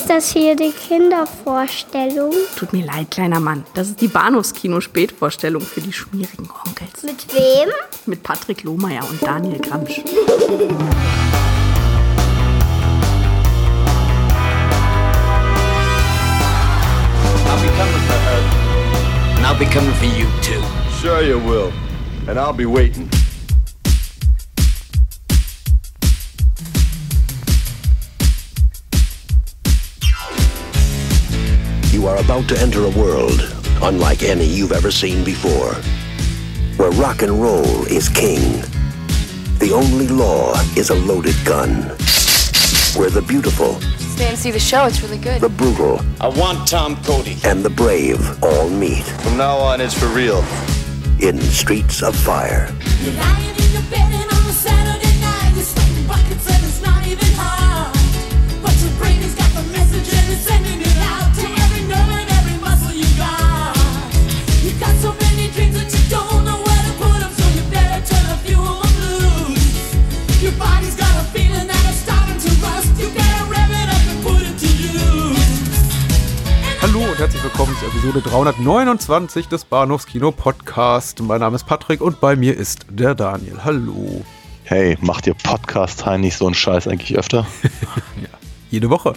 Ist das hier die Kindervorstellung? Tut mir leid, kleiner Mann. Das ist die Bahnhofskino-Spätvorstellung für die schmierigen Onkels. Mit wem? Mit Patrick Lohmeier und Daniel Gramsch. I'll be coming for her. And I'll be coming for you too. Sure you will. And I'll be waiting. Are about to enter a world unlike any you've ever seen before, where rock and roll is king. The only law is a loaded gun. Where the beautiful, Stay and see the show. It's really good. the brutal, I want Tom Cody. and the brave all meet From now on, it's for real. in Streets of Fire. Herzlich willkommen zur Episode 329 des Bahnhofskino Podcast. Mein Name ist Patrick und bei mir ist der Daniel. Hallo. Hey, macht ihr Podcast nicht so einen Scheiß eigentlich öfter? Jede Woche.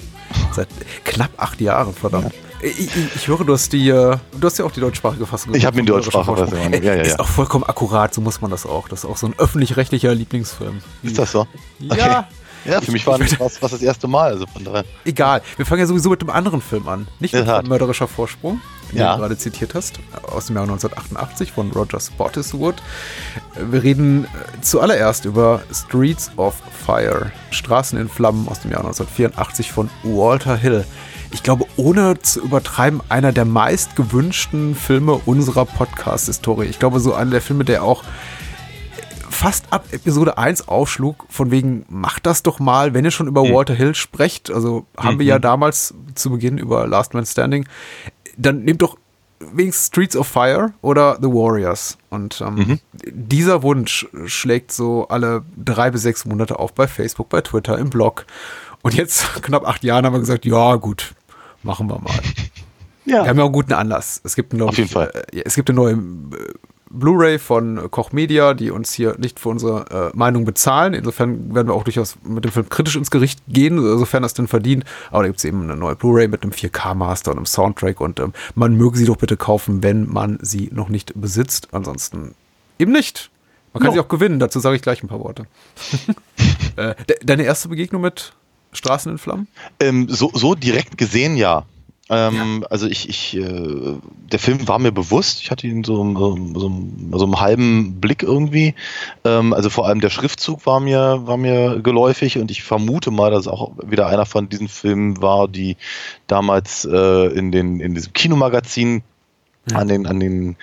Seit knapp acht Jahren, verdammt. Ich, ich, ich höre, du hast die, äh, du hast ja auch die deutschsprachige Fassung. Ich habe mir die deutschsprachige. Fassung, ja, ja, Ist ja. auch vollkommen akkurat, so muss man das auch. Das ist auch so ein öffentlich-rechtlicher Lieblingsfilm. Ist das so? Ja. Ja, für mich war das das erste Mal, also von daher. Egal. Wir fangen ja sowieso mit dem anderen Film an. Nicht mit Tat. Mörderischer Vorsprung, den Ja. du gerade zitiert hast, aus dem Jahr 1988 von Roger Spottiswoode. Wir reden äh, zuallererst über Streets of Fire, Straßen in Flammen aus dem Jahr 1984 von Walter Hill. Ich glaube, ohne zu übertreiben, einer der meistgewünschten Filme unserer Podcast-Historie. Ich glaube, so einer der Filme, der auch fast ab Episode 1 aufschlug, von wegen, macht das doch mal, wenn ihr schon über Walter Hill sprecht. Also haben wir ja damals zu Beginn über Last Man Standing. Dann nehmt doch wenigstens Streets of Fire oder The Warriors. Und ähm, dieser Wunsch schlägt so alle drei bis sechs Monate auf bei Facebook, bei Twitter, im Blog. Und jetzt, knapp acht Jahren, haben wir gesagt, ja gut, machen wir mal. Wir Ja. haben ja auch einen guten Anlass. Es gibt, jeden ich, Fall. Äh, es gibt eine neue äh, Blu-ray von Koch Media, die uns hier nicht für unsere äh, Meinung bezahlen. Insofern werden wir auch durchaus mit dem Film kritisch ins Gericht gehen, sofern das denn verdient. Aber da gibt es eben eine neue Blu-ray mit einem 4K-Master und einem Soundtrack und ähm, man möge sie doch bitte kaufen, wenn man sie noch nicht besitzt. Ansonsten eben nicht. Man kann No. sie auch gewinnen, dazu sage ich gleich ein paar Worte. äh, de deine erste Begegnung mit Straßen in Flammen? Ähm, so, so direkt gesehen, ja. Ähm, Also ich, ich äh, der Film war mir bewusst. Ich hatte ihn so, so, so, so einen halben Blick irgendwie. Ähm, also vor allem der Schriftzug war mir, war mir geläufig und ich vermute mal, dass es auch wieder einer von diesen Filmen war, die damals äh, in, den, in diesem Kinomagazin an den, an den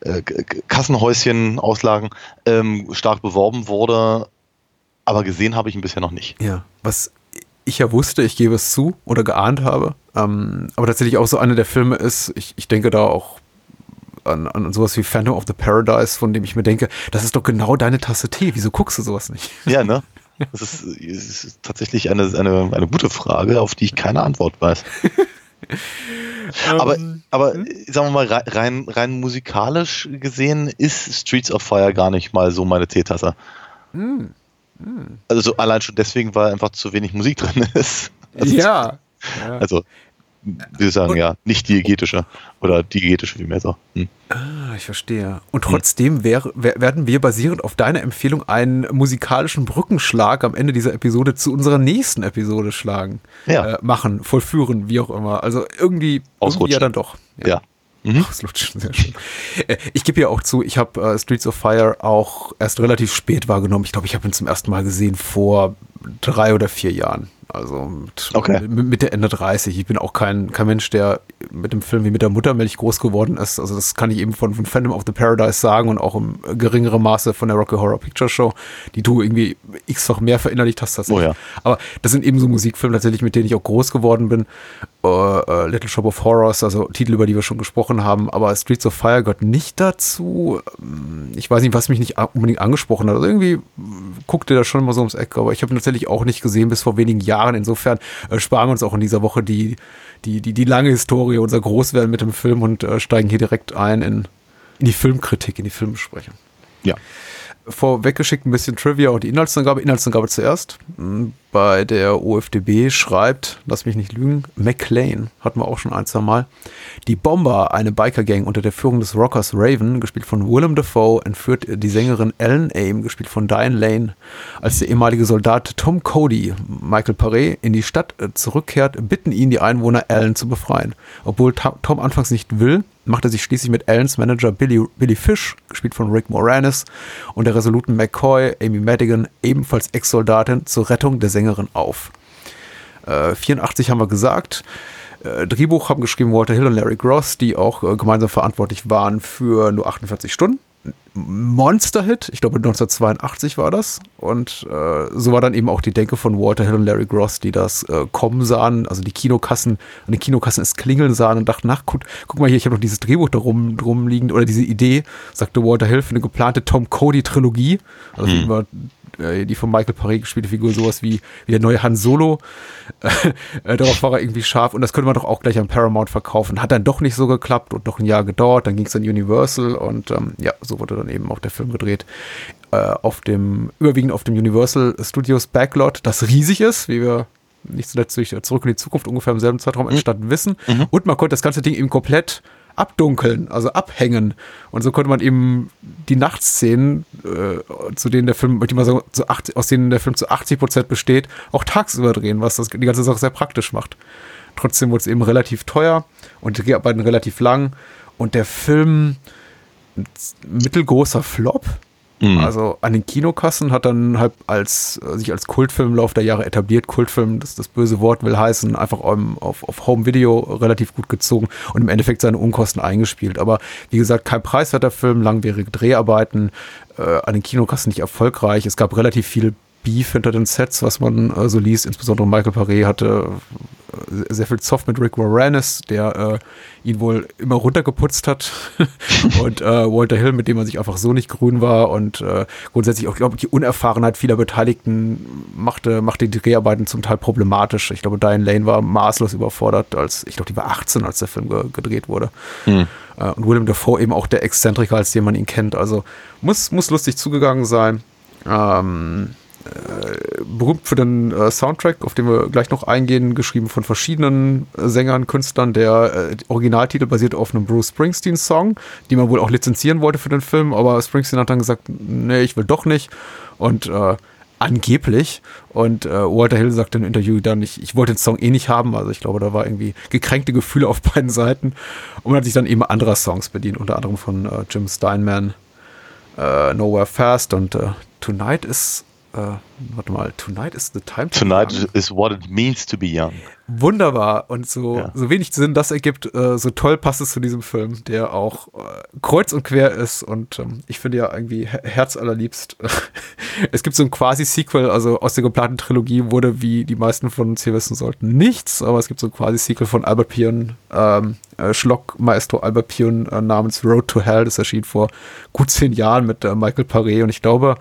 äh, Kassenhäuschen auslagen, ähm, stark beworben wurde. Aber gesehen habe ich ihn bisher noch nicht. Ja, was ich ja wusste, ich gebe es zu oder geahnt habe, ähm, aber tatsächlich auch so einer der Filme ist, ich, ich denke da auch an, an sowas wie Phantom of the Paradise, von dem ich mir denke, das ist doch genau deine Tasse Tee, wieso guckst du sowas nicht? Ja, ne? Das ist, ist tatsächlich eine, eine, eine gute Frage, auf die ich keine Antwort weiß. aber, aber sagen wir mal, rei- rein, rein musikalisch gesehen ist Streets of Fire gar nicht mal so meine Teetasse. Also so allein schon deswegen, weil einfach zu wenig Musik drin ist. Also, ja. Also, wir sagen ja, nicht diegetische oder diegetische vielmehr so. Hm. Ah, ich verstehe. Und trotzdem wär, wär, werden wir basierend auf deiner Empfehlung einen musikalischen Brückenschlag am Ende dieser Episode zu unserer nächsten Episode schlagen. Ja. Äh, machen, vollführen, wie auch immer. Also irgendwie, irgendwie ja dann doch. Ja. Mhm. Auslutschen, sehr schön. Äh, Ich gebe ja auch zu, ich habe äh, Streets of Fire auch erst relativ spät wahrgenommen. Ich glaube, ich habe ihn zum ersten Mal gesehen vor drei oder vier Jahren. Also mit, Okay. mit Mitte, Ende 30. Ich bin auch kein, kein Mensch, der mit dem Film wie mit der Muttermilch groß geworden ist. Also das kann ich eben von, von Phantom of the Paradise sagen und auch im geringeren Maße von der Rocky Horror Picture Show, die du irgendwie x-fach mehr verinnerlicht hast. tatsächlich. Oh ja. Aber das sind eben so Musikfilme tatsächlich, mit denen ich auch groß geworden bin. äh, Little Shop of Horrors, also Titel, über die wir schon gesprochen haben, aber Streets of Fire gehört nicht dazu. Ähm, Ich weiß nicht, was mich nicht unbedingt angesprochen hat. Also irgendwie guckte da schon immer so ums Eck, aber ich habe ihn tatsächlich auch nicht gesehen bis vor wenigen Jahren. Insofern äh, sparen wir uns auch in dieser Woche die, die, die, die lange Historie, unser Großwerden mit dem Film und äh, steigen hier direkt ein in, in die Filmkritik, in die Filmbesprechung Ja. vorweggeschickt ein bisschen Trivia und die Inhaltsangabe. Inhaltsangabe zuerst. Bei der OFDB schreibt, lass mich nicht lügen, McLean, hatten wir auch schon ein, zwei Mal. Die Bomber, eine Biker-Gang unter der Führung des Rockers Raven, gespielt von Willem Dafoe, entführt die Sängerin Ellen Aim, gespielt von Diane Lane, als der ehemalige Soldat Tom Cody, Michael Paré, in die Stadt zurückkehrt, bitten ihn die Einwohner, Ellen zu befreien. Obwohl Tom anfangs nicht will, macht er sich schließlich mit Ellens Manager Billy, Billy Fish, gespielt von Rick Moranis, und der resoluten McCoy, Amy Madigan, ebenfalls Ex-Soldatin, zur Rettung der Sängerin auf. Äh, 84 haben wir gesagt. Äh, Drehbuch haben geschrieben Walter Hill und Larry Gross, die auch äh, gemeinsam verantwortlich waren für nur 48 Stunden. Monster-Hit, ich glaube 1982 war das. Und äh, so war dann eben auch die Denke von Walter Hill und Larry Gross, die das äh, kommen sahen, also die Kinokassen, an den Kinokassen es klingeln sahen und dachten, ach gut, guck mal hier, ich habe noch dieses Drehbuch da rum, drum liegen oder diese Idee, sagte Walter Hill, für eine geplante Tom Cody-Trilogie. Also Hm. Äh, die von Michael Paré gespielte Figur, sowas wie, wie der neue Han Solo. Äh, darauf war er irgendwie scharf und das könnte man doch auch gleich an Paramount verkaufen. Hat dann doch nicht so geklappt und noch ein Jahr gedauert. Dann ging es an Universal und ähm, ja, so wurde dann eben auch der Film gedreht. Äh, auf dem, überwiegend auf dem Universal Studios Backlot, das riesig ist, wie wir nicht zuletzt durch Zurück in die Zukunft ungefähr im selben Zeitraum entstanden wissen. Und man konnte das ganze Ding eben komplett abdunkeln, also abhängen. Und so konnte man eben die Nachtszenen, äh, zu denen der Film, ich mal sagen, zu 80, aus denen der Film zu 80 Prozent besteht, auch tagsüber drehen, was das die ganze Sache sehr praktisch macht. Trotzdem wurde es eben relativ teuer und die Dreharbeiten relativ lang. Und der Film, mittelgroßer Flop. Mhm. Also an den Kinokassen hat dann halt als sich als Kultfilm im Laufe der Jahre etabliert. Kultfilm, das das böse Wort will heißen, einfach auf, auf Home Video relativ gut gezogen und im Endeffekt seine Unkosten eingespielt. Aber wie gesagt, kein preiswerter Film, langwierige Dreharbeiten, äh, an den Kinokassen nicht erfolgreich. Es gab relativ viel Beef hinter den Sets, was man äh, so liest. Insbesondere Michael Paré hatte äh, sehr viel Zoff mit Rick Moranis, der äh, ihn wohl immer runtergeputzt hat. und äh, Walter Hill, mit dem man sich einfach so nicht grün war. Und äh, grundsätzlich auch, glaube ich, die Unerfahrenheit vieler Beteiligten machte, machte die Dreharbeiten zum Teil problematisch. Ich glaube, Diane Lane war maßlos überfordert, als, ich glaube, die war 18, als der Film ge gedreht wurde. Äh, und Willem Dafoe eben auch der Exzentriker, als den man ihn kennt. Also muss, muss lustig zugegangen sein. Ähm, äh, berühmt für den äh, Soundtrack, auf den wir gleich noch eingehen, geschrieben von verschiedenen äh, Sängern, Künstlern. Der äh, Originaltitel basiert auf einem Bruce Springsteen-Song, den man wohl auch lizenzieren wollte für den Film, aber Springsteen hat dann gesagt, nee, ich will doch nicht. Und äh, angeblich. Und äh, Walter Hill sagt im Interview dann, ich, ich wollte den Song eh nicht haben. Also ich glaube, da war irgendwie gekränkte Gefühle auf beiden Seiten. Und man hat sich dann eben anderer Songs bedient, unter anderem von äh, Jim Steinman, äh, Nowhere Fast und äh, Tonight is, äh, warte mal, Tonight is the time to Tonight Young. is what it means to be young. Wunderbar und so, Ja. so wenig Sinn das ergibt, äh, so toll passt es zu diesem Film, der auch äh, kreuz und quer ist und ähm, ich finde ja irgendwie her herzallerliebst. es gibt so ein quasi-Sequel, also aus der geplanten Trilogie wurde, wie die meisten von uns hier wissen sollten, nichts, aber es gibt so ein quasi-Sequel von Albert Pion, ähm, äh, Schlock-Maestro Albert Pion äh, namens Road to Hell, das erschien vor gut zehn Jahren mit äh, Michael Paré und ich glaube,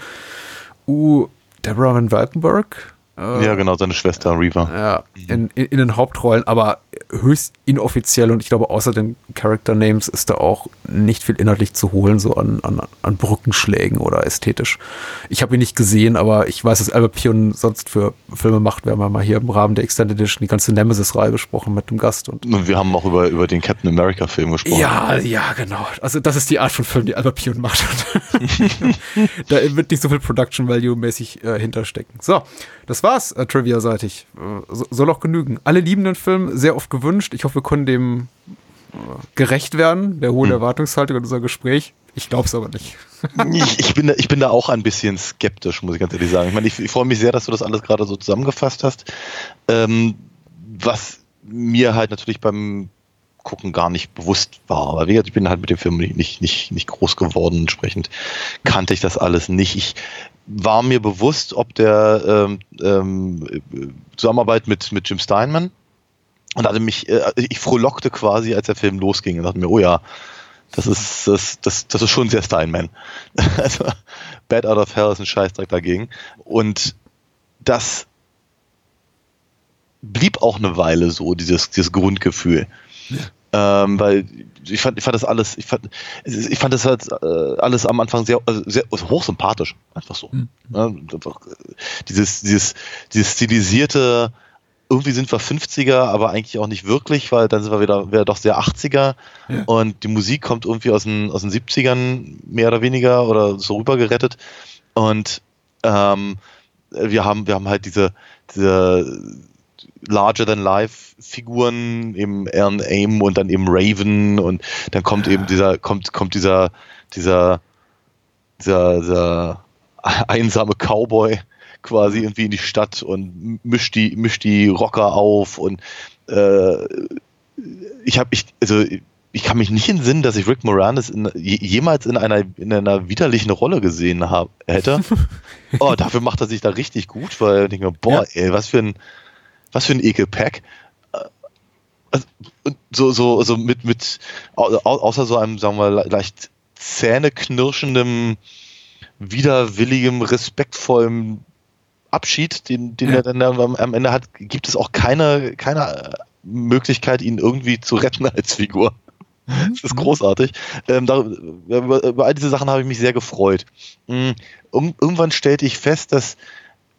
uh, Deborah Van Valkenburg, äh, Ja, genau, seine Schwester Reva. ja, in, in, in den Hauptrollen, aber höchst inoffiziell und ich glaube, außer den Character Names ist da auch nicht viel inhaltlich zu holen, so an, an, an Brückenschlägen oder ästhetisch. Ich habe ihn nicht gesehen, aber ich weiß, dass Albert Pion sonst für Filme macht. Wir haben ja mal hier im Rahmen der Extended Edition die ganze Nemesis-Reihe besprochen mit dem Gast und Und wir haben auch über, über den Captain America-Film gesprochen. ja, ja, genau. Also das ist die Art von Film, die Albert Pion macht. da wird nicht so viel Production Value mäßig äh, hinterstecken. So, das war's äh, Trivia-seitig. Äh, so, soll auch genügen. Alle lieben den Film, sehr oft gewünscht. Ich hoffe, wir können dem äh, gerecht werden, der hohen Erwartungshaltung in unser Gespräch. Ich glaube es aber nicht. ich, ich, bin da, ich bin da auch ein bisschen skeptisch, muss ich ganz ehrlich sagen. Ich meine, ich, ich freue mich sehr, dass du das alles gerade so zusammengefasst hast. Ähm, was mir halt natürlich beim Gucken gar nicht bewusst war. Aber wie gesagt, ich bin halt mit dem Film nicht, nicht, nicht, nicht groß geworden. Entsprechend kannte ich das alles nicht. Ich war mir bewusst, ob der ähm, ähm, Zusammenarbeit mit, mit Jim Steinman, und hatte mich, äh, ich frohlockte quasi, als der Film losging und dachte mir, oh ja, das ist, das, das, das ist schon sehr Steinman. also, Bad Out of Hell ist ein Scheißdreck dagegen. Und das blieb auch eine Weile so, dieses, dieses Grundgefühl. Ähm, weil ich fand, ich fand das alles, ich fand, ich fand das halt äh, alles am Anfang sehr, also sehr also hochsympathisch, einfach so. Ja, einfach, äh, dieses, dieses, dieses stilisierte, irgendwie sind wir 50er, aber eigentlich auch nicht wirklich, weil dann sind wir wieder, wieder doch sehr 80er Ja. und die Musik kommt irgendwie aus den, aus den 70ern mehr oder weniger oder so rüber gerettet und ähm, wir haben, wir haben halt diese, diese larger than life Figuren, eben Aaron Aim und dann eben Raven und dann kommt eben dieser, kommt, kommt dieser, dieser, dieser, dieser einsame Cowboy quasi irgendwie in die Stadt und mischt die, mischt die Rocker auf und äh, ich habe ich, also ich kann mich nicht entsinnen, dass ich Rick Moranis in, je- jemals in einer, in einer widerlichen Rolle gesehen hab, hätte. Oh, dafür macht er sich da richtig gut, weil ich denke mir, boah, ey, was für ein, was für ein Ekelpack. Äh, Also, so, so, so mit, mit, au- au- außer so einem, sagen wir, le- leicht zähneknirschendem, widerwilligem, respektvollem Abschied, den, den Ja. er dann am, Ende hat, gibt es auch keine, keine Möglichkeit, ihn irgendwie zu retten als Figur. Das ist großartig. Ähm, da, über, über all diese Sachen habe ich mich sehr gefreut. Mm, Um, irgendwann stellte ich fest, dass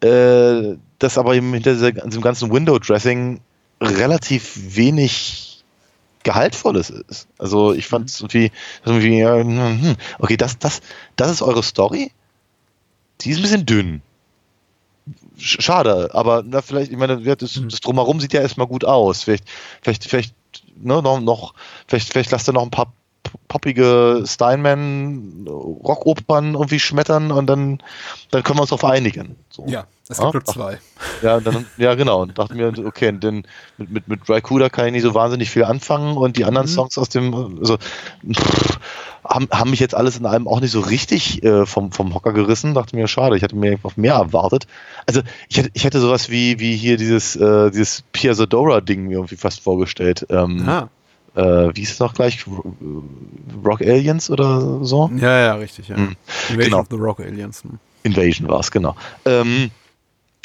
äh, das aber eben hinter diesem ganzen Window-Dressing relativ wenig Gehaltvolles ist. Also ich fand es irgendwie, irgendwie okay, das, das, das ist eure Story. Die ist ein bisschen dünn. Sch- Schade, aber na, vielleicht, ich meine, ja, das, das Drumherum sieht ja erstmal gut aus. Vielleicht, vielleicht, vielleicht, ne, noch, noch, vielleicht, vielleicht lasst ihr noch ein paar poppige Steinman-Rockopern irgendwie schmettern und dann, dann können wir uns darauf einigen. So. Ja, es Ja, gibt nur zwei. Ja, dann, ja, genau. Und dachte mir, okay, denn mit, mit, mit Raikuda kann ich nicht so wahnsinnig viel anfangen und die anderen Songs aus dem, also, pff, haben, haben mich jetzt alles in allem auch nicht so richtig äh, vom, vom Hocker gerissen. Dachte mir, schade, ich hatte mir einfach mehr erwartet. Also, ich hätte, ich hätte sowas wie, wie hier dieses, äh, dieses Piazzadora-Ding mir irgendwie fast vorgestellt. Ähm, Ah. äh, wie ist es noch gleich? Rock Aliens oder so? Ja, ja, richtig, ja. Hm, Invasion genau. of the Rock Aliens. hm. Invasion war es, genau. Ähm,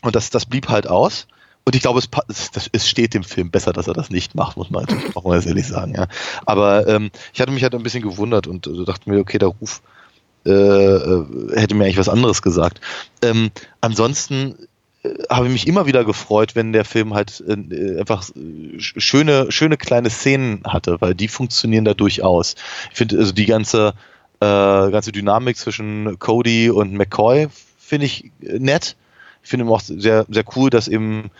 und das, das blieb halt aus. Und ich glaube, es, das, es steht dem Film besser, dass er das nicht macht, muss man natürlich auch mal ehrlich sagen. Ja. Aber ähm, ich hatte mich halt ein bisschen gewundert und äh, dachte mir, okay, der Ruf äh, äh, hätte mir eigentlich was anderes gesagt. Ähm, ansonsten äh, habe ich mich immer wieder gefreut, wenn der Film halt äh, einfach äh, sch- schöne, schöne kleine Szenen hatte, weil die funktionieren da durchaus. Ich finde also die ganze, äh, ganze Dynamik zwischen Cody und McCoy finde ich nett. Ich finde auch sehr, sehr cool, dass eben,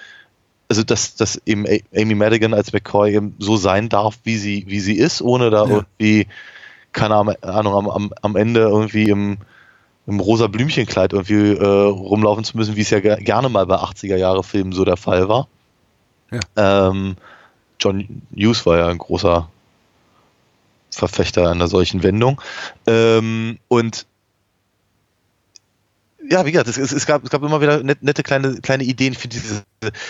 also dass, dass eben Amy Madigan als McCoy eben so sein darf, wie sie, wie sie ist, ohne da Ja. irgendwie, keine Ahnung, am, am, am Ende irgendwie im, im rosa Blümchenkleid irgendwie äh, rumlaufen zu müssen, wie es ja ge- gerne mal bei 80er Jahre Filmen so der Fall war. Ja. Ähm, John Hughes war ja ein großer Verfechter einer solchen Wendung. Ähm, und ja, wie gesagt, es, es, es, gab, es gab immer wieder net, nette kleine, kleine Ideen. Finde, diese,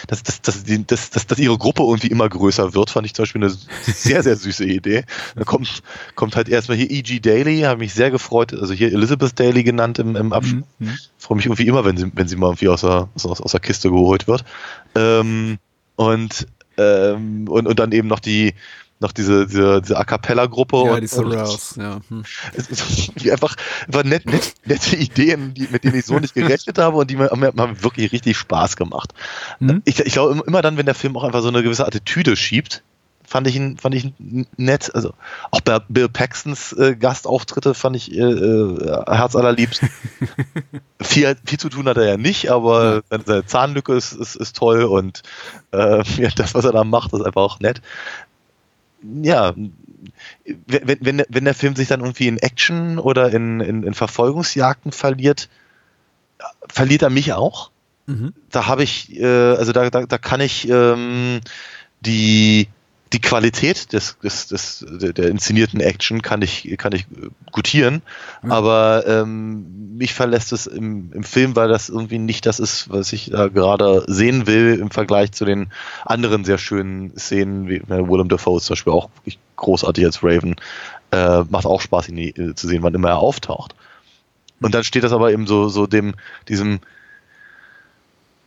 dass, dass, dass, die- dass, dass, dass ihre Gruppe irgendwie immer größer wird, fand ich zum Beispiel eine sehr, sehr süße Idee. Da kommt, kommt halt erstmal hier E.G. Daly, habe mich sehr gefreut, also hier Elizabeth Daly genannt im, im Abschluss. Mhm. Freue mich irgendwie immer, wenn sie, wenn sie mal irgendwie aus der, aus, aus der Kiste geholt wird. Ähm, und, ähm, und, und dann eben noch die, noch diese, diese, diese A Cappella-Gruppe. Ja, und, die Surrouse, ja. Hm. irgendwie einfach, einfach net, net, nette Ideen, die, mit denen ich so nicht gerechnet habe und die mir, mir haben wirklich richtig Spaß gemacht. Mhm. Ich, ich glaube, immer dann, wenn der Film auch einfach so eine gewisse Attitüde schiebt, fand ich ihn, fand ich ihn nett. Also auch bei Bill Paxtons äh, Gastauftritte fand ich äh, äh, herzallerliebst. viel, viel zu tun hat er ja nicht, aber seine, seine Zahnlücke ist, ist, ist toll und äh, ja, das, was er da macht, ist einfach auch nett. Ja, wenn, wenn, der- wenn der Film sich dann irgendwie in Action oder in, in, in Verfolgungsjagden verliert, verliert er mich auch. Mhm. Da habe ich, äh, also da, da, da kann ich ähm, die, die Qualität des, des, des, der inszenierten Action kann ich, kann ich äh, gutieren, aber ähm, mich verlässt es im, im Film, weil das irgendwie nicht das ist, was ich da gerade sehen will im Vergleich zu den anderen sehr schönen Szenen, wie äh, Willem Dafoe ist zum Beispiel auch wirklich großartig als Raven. Äh, macht auch Spaß, ihn äh, zu sehen, wann immer er auftaucht. Und dann steht das aber eben so, so dem, diesem,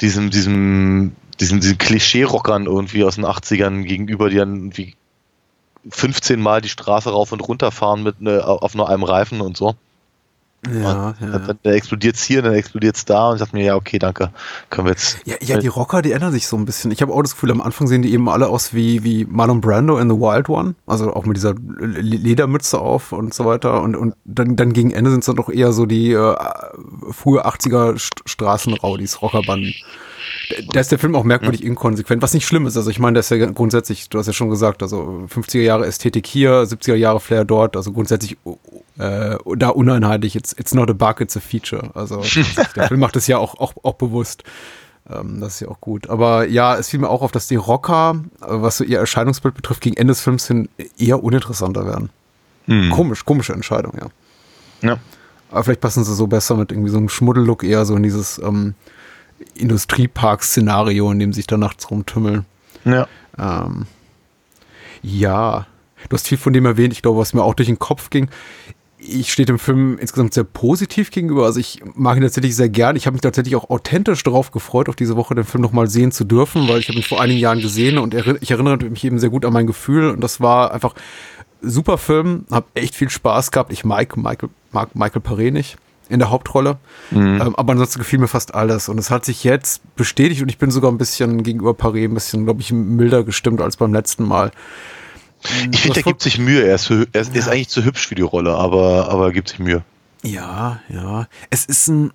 diesem, diesem, diesem, diesem Klischee-Rockern irgendwie aus den 80ern gegenüber, die dann irgendwie 15 Mal die Straße rauf und runter fahren mit ne, auf nur einem Reifen und so. Ja, und ja. Dann, dann explodiert's hier, dann explodiert's da und ich dachte mir, ja, okay, danke. Können wir jetzt. Ja, ja, die Rocker, die ändern sich so ein bisschen. Ich habe auch das Gefühl, am Anfang sehen die eben alle aus wie, wie Marlon Brando in The Wild One. Also auch mit dieser Ledermütze auf und so weiter. Und, und dann, dann gegen Ende sind es dann doch eher so die äh, frühe 80er St Straßenraudis, Rockerbanden. Da ist der Film auch merkwürdig inkonsequent, was nicht schlimm ist. Also ich meine, der ist ja grundsätzlich, du hast ja schon gesagt, also 50er Jahre Ästhetik hier, 70er Jahre Flair dort, also grundsätzlich äh, da uneinheitlich. It's, it's not a bug, it's a feature. Also der Film macht das ja auch, auch, auch bewusst. Ähm, das ist ja auch gut. Aber ja, es fiel mir auch auf, dass die Rocker, äh, was so ihr Erscheinungsbild betrifft, gegen Ende des Films hin eher uninteressanter werden. Komisch, komische Entscheidung, ja. Ja. Aber vielleicht passen sie so besser mit irgendwie so einem Schmuddellook eher so in dieses ähm, Industriepark-Szenario, in dem sich da nachts rumtümmeln. Ja. Ähm, ja, du hast viel von dem erwähnt, ich glaube, was mir auch durch den Kopf ging. Ich stehe dem Film insgesamt sehr positiv gegenüber. Also ich mag ihn tatsächlich sehr gern. Ich habe mich tatsächlich auch authentisch darauf gefreut, auf diese Woche den Film nochmal sehen zu dürfen, weil ich habe ihn vor einigen Jahren gesehen und erinn- ich erinnere mich eben sehr gut an mein Gefühl. Und das war einfach super Film, habe echt viel Spaß gehabt. Ich mag Michael, mag Michael Paré nicht in der Hauptrolle. Ähm, aber ansonsten gefiel mir fast alles. Und es hat sich jetzt bestätigt und ich bin sogar ein bisschen gegenüber Paré ein bisschen, glaube ich, milder gestimmt als beim letzten Mal. Ich finde, der gibt sich Mühe. Er ist, er ist, ist eigentlich zu hübsch für die Rolle, aber, aber er gibt sich Mühe. Ja, ja. Es ist ein.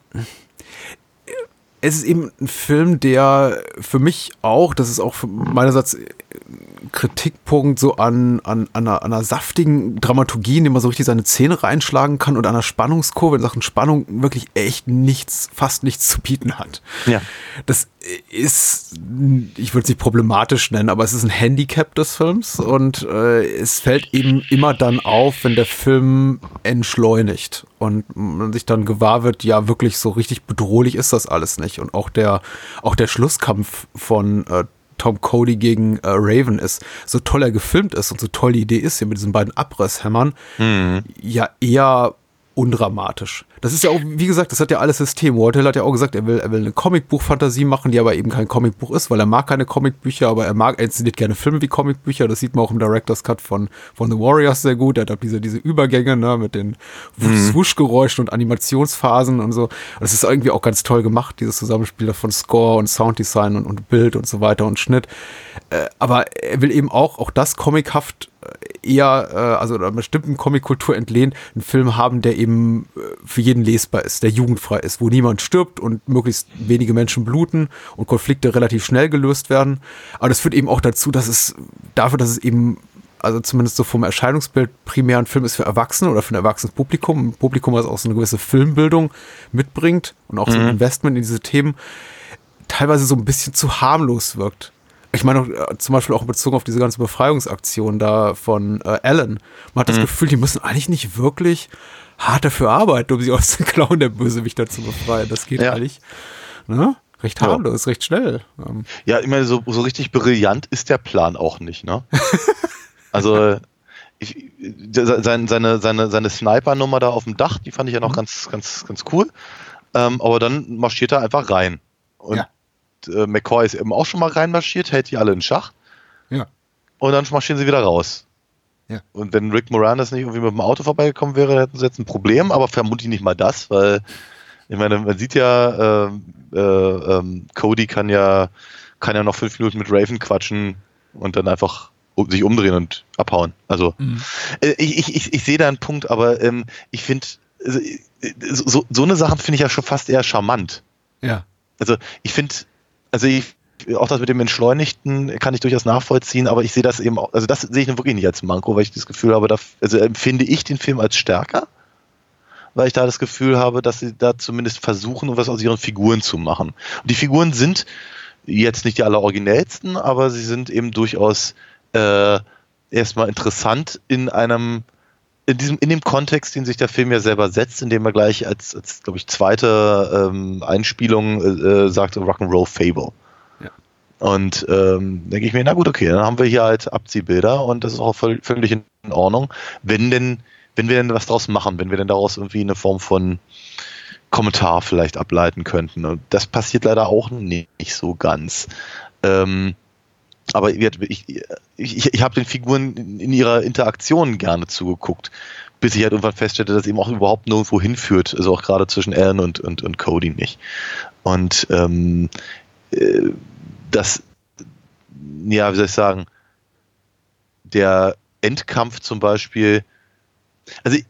Es ist eben ein Film, der für mich auch, das ist auch meinerseits ein Kritikpunkt so an, an, an, einer, an einer saftigen Dramaturgie, in dem man so richtig seine Zähne reinschlagen kann und an einer Spannungskurve in Sachen Spannung wirklich echt nichts, fast nichts zu bieten hat. Ja. Das ist, ich würde es nicht problematisch nennen, aber es ist ein Handicap des Films und äh, es fällt eben immer dann auf, wenn der Film entschleunigt und man sich dann gewahr wird, ja, wirklich so richtig bedrohlich ist das alles nicht. Und auch der, auch der Schlusskampf von äh, Tom Cody gegen äh, Raven ist, so toll er gefilmt ist und so toll die Idee ist hier mit diesen beiden Abrisshämmern, ja eher undramatisch. Das ist ja auch, wie gesagt, das hat ja alles System. Walt Hill hat ja auch gesagt, er will, er will eine Comicbuch-Fantasie machen, die aber eben kein Comicbuch ist, weil er mag keine Comicbücher, aber er mag, er inszeniert gerne Filme wie Comicbücher. Das sieht man auch im Director's Cut von, von The Warriors sehr gut. Er hat auch diese, diese Übergänge, ne, mit den Swoosh-Geräuschen und Animationsphasen und so. Das ist irgendwie auch ganz toll gemacht, dieses Zusammenspiel von Score und Sounddesign und, und Bild und so weiter und Schnitt. Äh, aber er will eben auch, auch das comichaft eher, äh, also einer bestimmten Comic-Kultur entlehnt, einen Film haben, der eben äh, für jeden lesbar ist, der jugendfrei ist, wo niemand stirbt und möglichst wenige Menschen bluten und Konflikte relativ schnell gelöst werden. Aber das führt eben auch dazu, dass es dafür, dass es eben also zumindest so vom Erscheinungsbild primär ein Film ist für Erwachsene oder für ein erwachsenes Publikum, ein Publikum, was auch so eine gewisse Filmbildung mitbringt und auch so ein Investment in diese Themen, teilweise so ein bisschen zu harmlos wirkt. Ich meine, auch, äh, zum Beispiel auch bezogen auf diese ganze Befreiungsaktion da von äh, Alan. Man hat das Gefühl, die müssen eigentlich nicht wirklich hart dafür arbeiten, um sie aus den Klauen der Bösewichter zu befreien. Das geht Ja. eigentlich ne? recht Ja. harmlos, recht schnell. Ähm, Ja, ich meine, so, so richtig brillant ist der Plan auch nicht, ne? also, ich, seine, seine, seine, seine Sniper-Nummer da auf dem Dach, die fand ich ja noch ganz, ganz, ganz cool. Ähm, aber dann marschiert er einfach rein. Und Ja. äh, McCoy ist eben auch schon mal reinmarschiert, hält die alle in Schach. ja. Und dann marschieren sie wieder raus. Ja. Und wenn Rick Moranis nicht irgendwie mit dem Auto vorbeigekommen wäre, hätten sie jetzt ein Problem, aber vermutlich nicht mal das, weil ich meine, man sieht ja, ähm, äh, ähm, Cody kann ja, kann ja noch fünf Minuten mit Raven quatschen und dann einfach sich umdrehen und abhauen. Also äh, ich, ich, ich, ich sehe da einen Punkt, aber ähm, ich finde, also, äh, so, so eine Sache finde ich ja schon fast eher charmant. Ja. Also ich finde, also ich, auch das mit dem Entschleunigten kann ich durchaus nachvollziehen, aber ich sehe das eben auch, also das sehe ich wirklich nicht als Manko, weil ich das Gefühl habe, da, also empfinde ich den Film als stärker, weil ich da das Gefühl habe, dass sie da zumindest versuchen, was aus ihren Figuren zu machen. Und die Figuren sind jetzt nicht die alleroriginellsten, aber sie sind eben durchaus äh, erstmal interessant in einem in diesem in dem Kontext, den sich der Film ja selber setzt, indem er gleich als, als glaube ich zweite ähm, Einspielung äh, äh, sagt Rock'n'Roll Fable. Und ähm, denke ich mir, na gut, okay, dann haben wir hier halt Abziehbilder und das ist auch voll, völlig in Ordnung, wenn denn wenn wir denn was draus machen, wenn wir denn daraus irgendwie eine Form von Kommentar vielleicht ableiten könnten. Und das passiert leider auch nicht so ganz. Ähm, aber ich, ich, ich, ich habe den Figuren in, in ihrer Interaktion gerne zugeguckt, bis ich halt irgendwann feststellte, dass eben auch überhaupt nirgendwo hinführt, also auch gerade zwischen Alan und, und, und Cody nicht. Und ähm, äh, das, ja, wie soll ich sagen, der Endkampf zum Beispiel, also ich,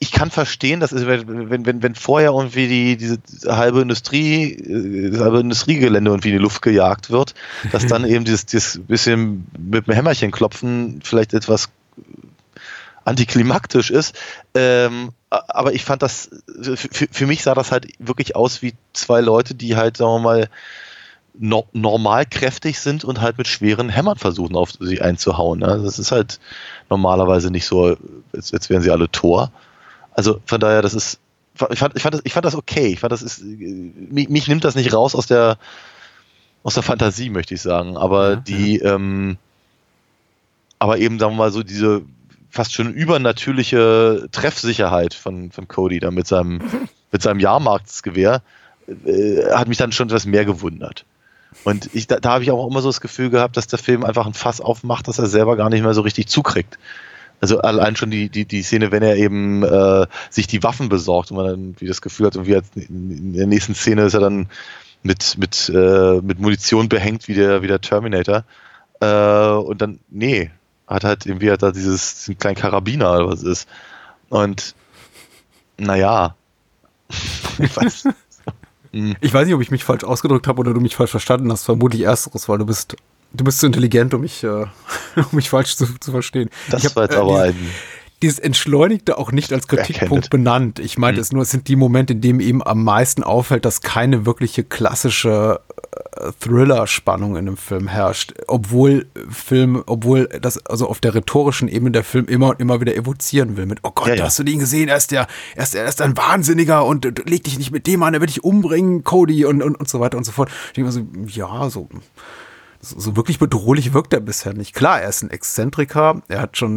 ich kann verstehen, dass es, wenn, wenn, wenn vorher irgendwie die, diese halbe Industrie, äh, das halbe Industriegelände irgendwie in die Luft gejagt wird, dass dann eben dieses, dieses bisschen mit dem Hämmerchen klopfen vielleicht etwas antiklimaktisch ist. Ähm, aber ich fand das, für, für mich sah das halt wirklich aus wie zwei Leute, die halt, sagen wir mal, no, normal kräftig sind und halt mit schweren Hämmern versuchen, auf sie einzuhauen. Ne? Das ist halt normalerweise nicht so, als, als wären sie alle Tor. Also von daher, das ist, ich fand, ich fand, das, ich fand das okay. Ich fand das ist, mich, mich nimmt das nicht raus aus der, aus der Fantasie, möchte ich sagen. Aber Ja, die, ähm, aber eben, sagen wir mal, so diese fast schon übernatürliche Treffsicherheit von, von Cody da mit seinem, mit seinem Jahrmarktsgewehr äh, hat mich dann schon etwas mehr gewundert. Und ich, da, da habe ich auch immer so das Gefühl gehabt, dass der Film einfach ein Fass aufmacht, dass er selber gar nicht mehr so richtig zukriegt. Also allein schon die, die, die Szene, wenn er eben äh, sich die Waffen besorgt und man dann wie das Gefühl hat, und wie in der nächsten Szene ist er dann mit, mit, äh, mit Munition behängt wie der, wie der Terminator. Äh, und dann, nee, hat halt irgendwie hat da dieses diesen kleinen Karabiner oder was ist. Und naja. ich weiß. Hm. Ich weiß nicht, ob ich mich falsch ausgedrückt habe oder du mich falsch verstanden hast. Vermutlich ersteres, weil du bist, du bist zu intelligent, um mich, äh, um mich falsch zu, zu verstehen. Das ich hab, war jetzt äh, aber ein. Dieses Entschleunigte auch nicht als Kritikpunkt benannt. Ich meinte Hm. es nur, es sind die Momente, in denen eben am meisten auffällt, dass keine wirkliche klassische äh, Thriller-Spannung in dem Film herrscht, obwohl Film, obwohl das also auf der rhetorischen Ebene der Film immer und immer wieder evozieren will mit, oh Gott, Ja, ja. hast du den gesehen? Er ist der, er ist, er ist ein Wahnsinniger und äh, leg dich nicht mit dem an, er wird dich umbringen, Cody und, und, und so weiter und so fort. Ich denke mir so, ja, so, so, wirklich bedrohlich wirkt er bisher nicht. Klar, er ist ein Exzentriker, er hat schon,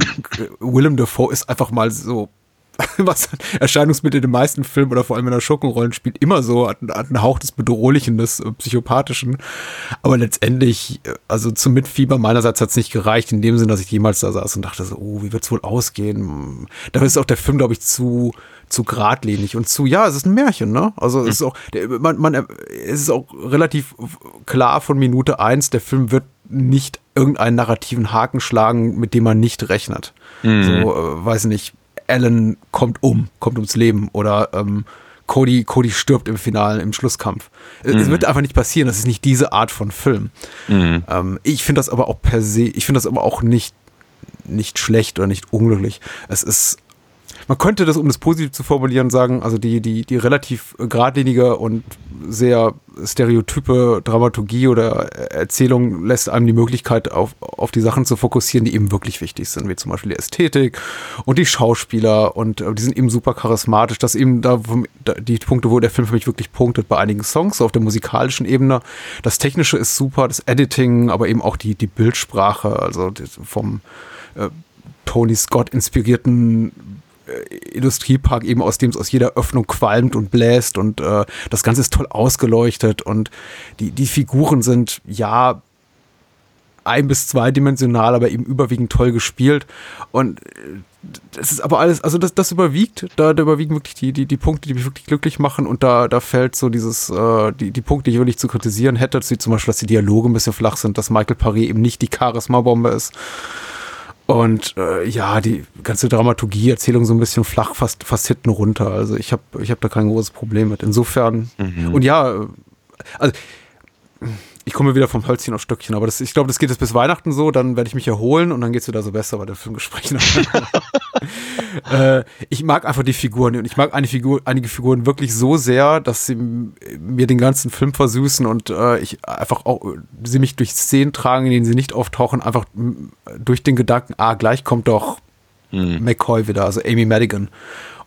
Willem Dafoe ist einfach mal so, was Erscheinungsmittel in den meisten Filmen oder vor allem in der Schurkenrollen spielt, immer so, hat, hat einen Hauch des Bedrohlichen, des äh, Psychopathischen. Aber letztendlich, äh, also zum Mitfieber meinerseits hat es nicht gereicht, in dem Sinn, dass ich jemals da saß und dachte so, oh, wie wird's wohl ausgehen? Dafür ist auch der Film, glaube ich, zu, zu geradlinig und zu, ja, es ist ein Märchen, ne? Also es ist auch, der, man, man, es ist auch relativ klar von Minute eins, der Film wird nicht irgendeinen narrativen Haken schlagen, mit dem man nicht rechnet. So, äh, weiß nicht, Alan kommt um, kommt ums Leben oder ähm, Cody, Cody stirbt im Finale, im Schlusskampf. Es- Es wird einfach nicht passieren, das ist nicht diese Art von Film. Ähm, ich finde das aber auch per se, ich finde das aber auch nicht, nicht schlecht oder nicht unglücklich. Es ist, man könnte das, um das positiv zu formulieren, sagen, also die, die, die relativ geradlinige und sehr stereotype Dramaturgie oder Erzählung lässt einem die Möglichkeit, auf, auf die Sachen zu fokussieren, die eben wirklich wichtig sind, wie zum Beispiel die Ästhetik und die Schauspieler und äh, die sind eben super charismatisch. Das eben da, die Punkte, wo der Film für mich wirklich punktet, bei einigen Songs, so auf der musikalischen Ebene. Das Technische ist super, das Editing, aber eben auch die, die Bildsprache, also vom äh, Tony Scott inspirierten Industriepark eben aus dem es aus jeder Öffnung qualmt und bläst und äh, das Ganze ist toll ausgeleuchtet und die, die Figuren sind ja ein- bis zweidimensional, aber eben überwiegend toll gespielt und äh, das ist aber alles, also das, das überwiegt, da, da überwiegen wirklich die, die, die Punkte, die mich wirklich glücklich machen und da, da fällt so dieses, äh, die, die Punkte, die ich wirklich zu kritisieren hätte, wie zum Beispiel, dass die Dialoge ein bisschen flach sind, dass Michael Paré eben nicht die Charisma-Bombe ist und äh, ja, die ganze Dramaturgie, Erzählung so ein bisschen flach, fast, fast hinten runter. Also ich habe ich hab da kein großes Problem mit. Insofern, und ja, also ich komme wieder vom Hölzchen auf Stöckchen, aber das, ich glaube, das geht jetzt bis Weihnachten so, dann werde ich mich erholen und dann geht es wieder so besser bei den Filmgesprächen. äh, ich mag einfach die Figuren und ich mag eine Figur, einige Figuren wirklich so sehr, dass sie mir den ganzen Film versüßen und äh, ich einfach auch sie mich durch Szenen tragen, in denen sie nicht auftauchen, einfach durch den Gedanken, ah, gleich kommt doch McCoy wieder, also Amy Madigan.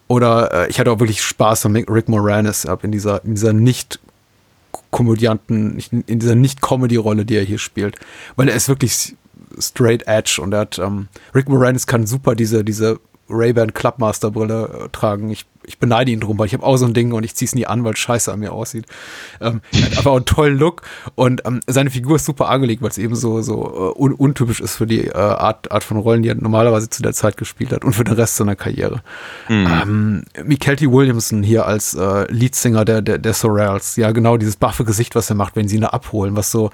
Oder äh, ich hatte auch wirklich Spaß an Rick Moranis ab in dieser, in dieser nicht Komödianten, in dieser Nicht-Comedy-Rolle, die er hier spielt. Weil er ist wirklich straight edge und er hat, ähm, Rick Moranis kann super diese, diese Ray-Ban Clubmaster-Brille äh, tragen. Ich, ich beneide ihn drum, weil ich habe auch so ein Ding und ich ziehe es nie an, weil es scheiße an mir aussieht. Ähm, er hat aber auch einen tollen Look und ähm, seine Figur ist super angelegt, weil es eben so, so äh, un untypisch ist für die äh, Art, Art von Rollen, die er normalerweise zu der Zeit gespielt hat und für den Rest seiner Karriere. Ähm, Mikelty Williamson hier als äh, Leadsinger der, der, der Sorrells, ja genau dieses buffe Gesicht, was er macht, wenn sie ihn abholen, was so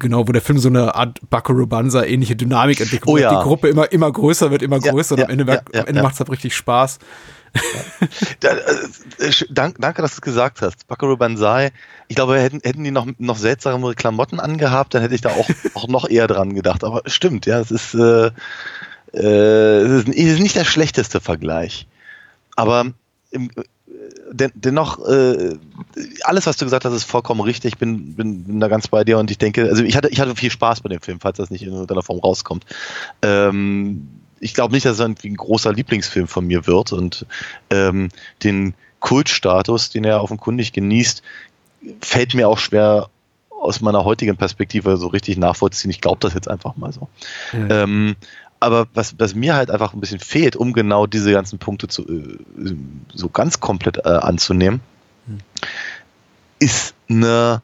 Genau, wo der Film so eine Art Buckaroo Banzai ähnliche Dynamik entwickelt. Oh ja. Die Gruppe immer, immer größer wird, immer Ja, größer und ja, am Ende, ja, ja, am Ende macht es halt richtig Spaß. Da, äh, äh, dank, danke, dass du es gesagt hast. Buckaroo Banzai. Ich glaube, hätten, hätten die noch, noch seltsamere Klamotten angehabt, dann hätte ich da auch, auch noch eher dran gedacht. Aber stimmt, ja, es ist, äh, äh, es ist, es ist nicht der schlechteste Vergleich. Aber im, äh, den, dennoch, äh, alles, was du gesagt hast, ist vollkommen richtig. Ich bin, bin, bin da ganz bei dir und ich denke, also ich hatte, ich hatte viel Spaß bei dem Film, falls das nicht in irgendeiner Form rauskommt. Ähm, ich glaube nicht, dass irgendwie ein großer Lieblingsfilm von mir wird und ähm, den Kultstatus, den er offenkundig genießt, fällt mir auch schwer aus meiner heutigen Perspektive so richtig nachvollziehen. Ich glaube das jetzt einfach mal so. Ähm, aber was, was mir halt einfach ein bisschen fehlt, um genau diese ganzen Punkte zu, äh, so ganz komplett äh, anzunehmen, ist eine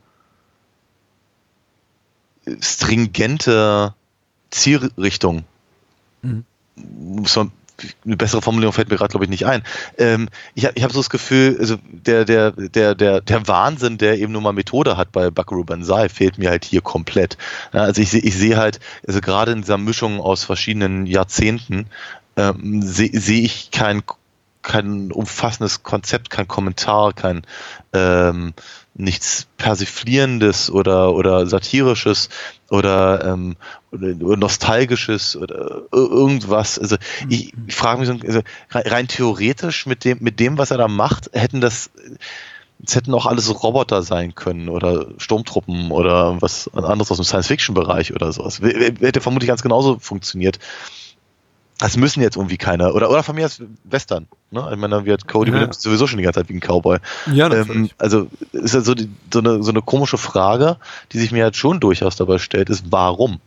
stringente Zielrichtung. Muss man, eine bessere Formulierung fällt mir gerade, glaube ich, nicht ein. Ähm, ich habe ich hab so das Gefühl, also der, der, der, der, der Wahnsinn, der eben nur mal Methode hat bei Buckaroo Banzai, fehlt mir halt hier komplett. Ja, also ich sehe ich sehe halt, also gerade in dieser Mischung aus verschiedenen Jahrzehnten, ähm, sehe seh ich kein, kein umfassendes Konzept, kein Kommentar, kein ähm, nichts Persiflierendes oder, oder Satirisches oder, ähm, oder, Nostalgisches oder ir- irgendwas. Also ich, ich frage mich so, also rein, theoretisch mit dem, mit dem, was er da macht, hätten das, es hätten auch alles Roboter sein können oder Sturmtruppen oder was anderes aus dem Science-Fiction-Bereich oder sowas. Hätte vermutlich ganz genauso funktioniert. Das müssen jetzt irgendwie keine, oder, oder von mir aus Western. Ne? Ich meine, wird Cody Ja. Williams sowieso schon die ganze Zeit wie ein Cowboy. Ja, Ähm, natürlich. also ist ja so, die, so, eine, so eine komische Frage, die sich mir halt schon durchaus dabei stellt, ist warum?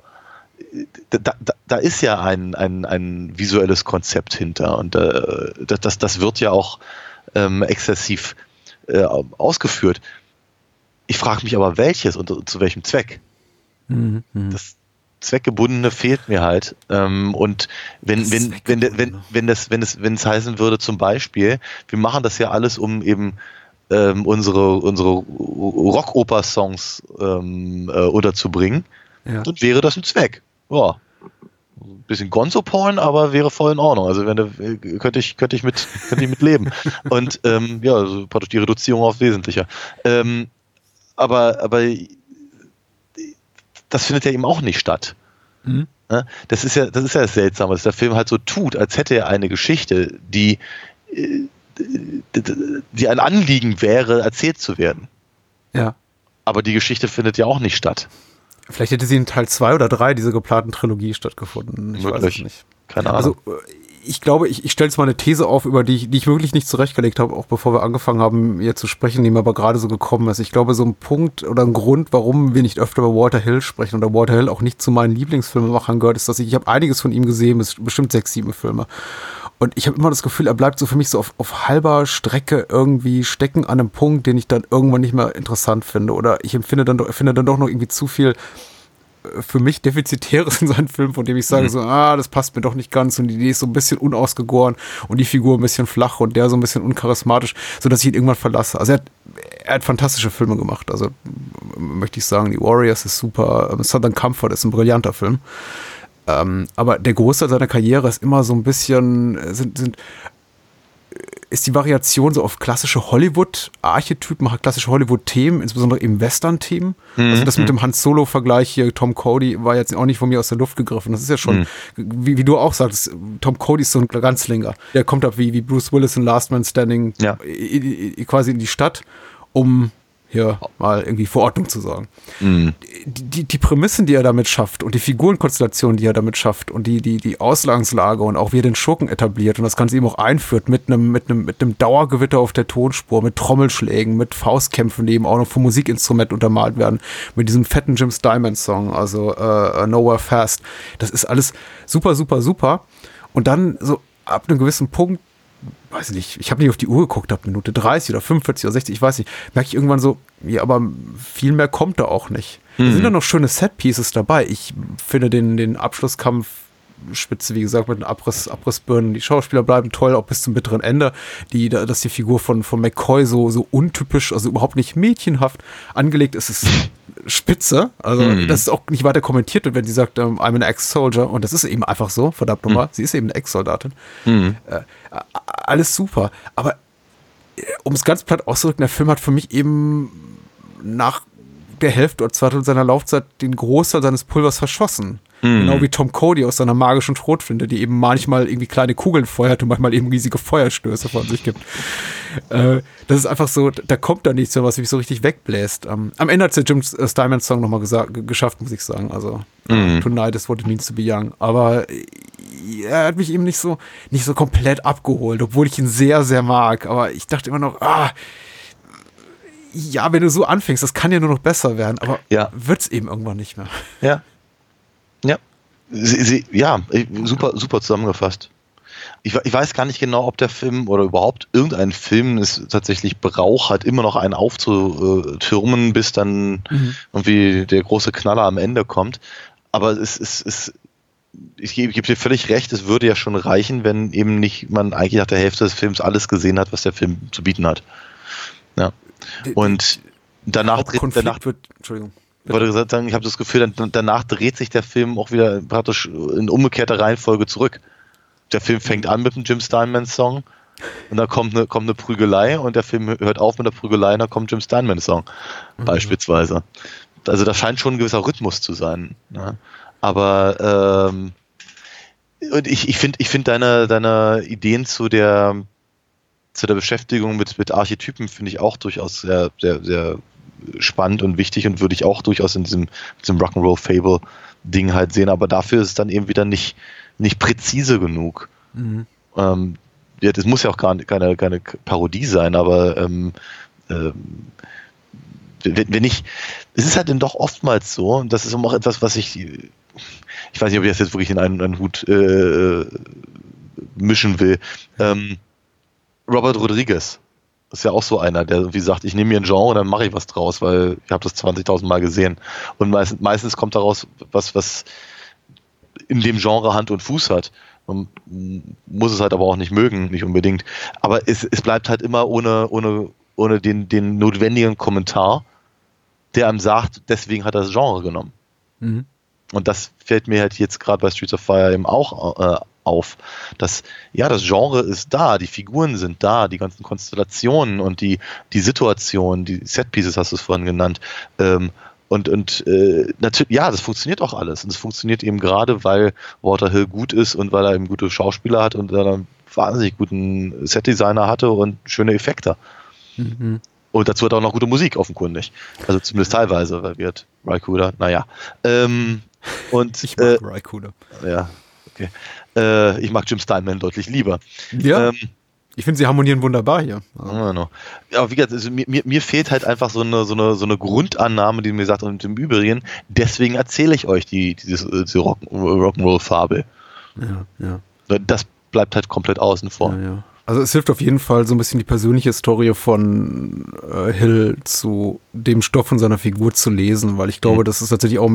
Da, da, da ist ja ein, ein, ein visuelles Konzept hinter und äh, das, das, das wird ja auch ähm, exzessiv äh, ausgeführt. Ich frage mich aber, welches und zu welchem Zweck? Mhm, mhm. das Zweckgebundene fehlt mir halt. Ähm, und wenn, wenn, wenn, wenn, wenn, das, wenn es, wenn es heißen würde, zum Beispiel, wir machen das ja alles, um eben ähm, unsere, unsere Rockoper-Songs ähm, äh, unterzubringen, Ja. dann wäre das ein Zweck. Ja. Ein bisschen Gonzo-Porn, aber wäre voll in Ordnung. Also wenn du, äh, könnte ich, könnte ich mit, könnte ich mit leben. Und ähm, ja, also praktisch die Reduzierung auf Wesentlicher. Ähm, aber, aber das findet ja eben auch nicht statt. Mhm. Ne? Das ist ja, das ist ja das Seltsame, dass der Film halt so tut, als hätte er eine Geschichte, die, äh, die ein Anliegen wäre, erzählt zu werden. Ja. Aber die Geschichte findet ja auch nicht statt. Vielleicht hätte sie in Teil 2 oder 3 dieser geplanten Trilogie stattgefunden. Ich weiß Möglich. es nicht. Keine Also Ahnung. äh, ich glaube, ich, ich stelle jetzt mal eine These auf, über die ich, die ich wirklich nicht zurechtgelegt habe, auch bevor wir angefangen haben, hier zu sprechen, die mir aber gerade so gekommen ist. Ich glaube, so ein Punkt oder ein Grund, warum wir nicht öfter über Walter Hill sprechen oder Walter Hill auch nicht zu meinen Lieblingsfilmemachern gehört, ist, dass ich, ich habe einiges von ihm gesehen, bestimmt sechs, sieben Filme. Und ich habe immer das Gefühl, er bleibt so für mich so auf, auf halber Strecke irgendwie stecken an einem Punkt, den ich dann irgendwann nicht mehr interessant finde. Oder ich empfinde dann, finde dann doch noch irgendwie zu viel für mich Defizitäres in seinen Film, von dem ich sage so, ah, das passt mir doch nicht ganz und die Idee ist so ein bisschen unausgegoren und die Figur ein bisschen flach und der so ein bisschen uncharismatisch, sodass ich ihn irgendwann verlasse. Also er hat, er hat fantastische Filme gemacht. Also möchte ich sagen, die Warriors ist super, ähm, Southern Comfort ist ein brillanter Film. Ähm, aber der Großteil seiner Karriere ist immer so ein bisschen, äh, sind, sind ist die Variation so auf klassische Hollywood-Archetypen, klassische Hollywood-Themen, insbesondere eben Western-Themen. Also das mit dem Hans Solo-Vergleich hier, Tom Cody, war jetzt auch nicht von mir aus der Luft gegriffen. Das ist ja schon, wie, wie du auch sagst, Tom Cody ist so ein Ganzlinger. Der kommt ab wie, wie Bruce Willis in Last Man Standing Ja. quasi in die Stadt, um hier mal irgendwie für Ordnung zu sorgen. Die, die, die Prämissen, die er damit schafft und die Figurenkonstellationen, die er damit schafft und die, die, die Ausgangslage und auch wie er den Schurken etabliert und das Ganze eben auch einführt mit einem, mit einem, mit einem Dauergewitter auf der Tonspur, mit Trommelschlägen, mit Faustkämpfen, die eben auch noch vom Musikinstrument untermalt werden, mit diesem fetten Jim's Diamond Song, also äh, Nowhere Fast. Das ist alles super, super, super. Und dann so ab einem gewissen Punkt weiß nicht, ich habe nicht auf die Uhr geguckt, ab Minute 30 oder 45 oder 60, ich weiß nicht, merke ich irgendwann so, ja, aber viel mehr kommt da auch nicht. Da sind dann noch schöne Set-Pieces dabei. Ich finde den, den Abschlusskampf spitze, wie gesagt, mit den Abriss, Abrissbirnen. Die Schauspieler bleiben toll, auch bis zum bitteren Ende. Die, da- dass die Figur von, von McCoy so, so untypisch, also überhaupt nicht mädchenhaft angelegt ist, ist spitze. Also, dass es auch nicht weiter kommentiert wird, wenn sie sagt, ähm, I'm an Ex-Soldier. Und das ist eben einfach so, verdammt nochmal. Sie ist eben eine Ex-Soldatin. Äh, a- alles super. Aber äh, um es ganz platt auszudrücken, der Film hat für mich eben nach der Hälfte oder Zweite seiner Laufzeit den Großteil seines Pulvers verschossen. Genau wie Tom Cody aus seiner magischen Schrotflinte, die eben manchmal irgendwie kleine Kugeln feuert und manchmal eben riesige Feuerstöße von sich gibt. Äh, das ist einfach so, da kommt da nichts mehr, was mich so richtig wegbläst. Ähm, am Ende hat der Jim äh, Steinman Song nochmal geschafft, muss ich sagen. Also, Tonight is what it means to be young. Aber äh, er hat mich eben nicht so, nicht so komplett abgeholt, obwohl ich ihn sehr, sehr mag. Aber ich dachte immer noch, ah, ja, wenn du so anfängst, das kann ja nur noch besser werden, aber Ja. wird's eben irgendwann nicht mehr. Ja. Ja. Sie, sie, ja, super, super zusammengefasst. Ich, ich weiß gar nicht genau, ob der Film oder überhaupt irgendein Film es tatsächlich Brauch hat, immer noch einen aufzutürmen, bis dann irgendwie der große Knaller am Ende kommt. Aber es ist, es, ich gebe, dir völlig recht, es würde ja schon reichen, wenn eben nicht man eigentlich nach der Hälfte des Films alles gesehen hat, was der Film zu bieten hat. Ja. Und danach, danach wird, Entschuldigung. Ich wollte gesagt sagen, ich habe das Gefühl, dann, danach dreht sich der Film auch wieder praktisch in umgekehrter Reihenfolge zurück. Der Film fängt an mit dem Jim Steinman Song und dann kommt eine, kommt eine Prügelei und der Film hört auf mit der Prügelei und dann kommt Jim Steinman Song beispielsweise. Also da scheint schon ein gewisser Rhythmus zu sein. Ne? Aber ähm, und ich, ich finde ich find deine, deine Ideen zu der zu der Beschäftigung mit, mit Archetypen finde ich auch durchaus sehr, sehr, sehr spannend und wichtig und würde ich auch durchaus in diesem, diesem Rock'n'Roll-Fable-Ding halt sehen, aber dafür ist es dann eben wieder nicht, nicht präzise genug. Ähm, ja, das muss ja auch gar nicht, keine, keine Parodie sein, aber ähm, ähm, wenn, wenn ich, es ist halt dann doch oftmals so, und das ist auch etwas, was ich, ich weiß nicht, ob ich das jetzt wirklich in einen, einen Hut äh, mischen will. Ähm, Robert Rodriguez ist ja auch so einer, der irgendwie sagt, ich nehme mir ein Genre und dann mache ich was draus, weil ich habe das 20.000 Mal gesehen. Und meistens, meistens kommt daraus was, was in dem Genre Hand und Fuß hat. Man muss es halt aber auch nicht mögen, nicht unbedingt. Aber es, es bleibt halt immer ohne, ohne, ohne den, den notwendigen Kommentar, der einem sagt, deswegen hat er das Genre genommen. Und das fällt mir halt jetzt gerade bei Streets of Fire eben auch äh, auf, dass ja, das Genre ist da, die Figuren sind da, die ganzen Konstellationen und die, die Situationen, die Setpieces hast du es vorhin genannt. Ähm, und und äh, natürlich, ja, das funktioniert auch alles. Und es funktioniert eben gerade, weil Walter Hill gut ist und weil er eben gute Schauspieler hat und er einen wahnsinnig guten Setdesigner hatte und schöne Effekte. Und dazu hat er auch noch gute Musik offenkundig. Also zumindest teilweise, weil wird Raikuda, naja. Ähm, und Ich äh, mag Raikuda. ja, okay. Äh, ich mag Jim Steinman deutlich lieber. Ja, Ähm, ich finde, sie harmonieren wunderbar hier. Also, ja, wie gesagt, also mir, mir, fehlt halt einfach so eine, so eine, so eine Grundannahme, die mir sagt, und im Übrigen, deswegen erzähle ich euch die, dieses, äh, diese Rock, Rock'n'Roll-Fabel. ja, ja. Das bleibt halt komplett außen vor. Ja, ja. Also es hilft auf jeden Fall so ein bisschen die persönliche Historie von äh, Hill zu dem Stoff von seiner Figur zu lesen, weil ich glaube, das ist tatsächlich auch,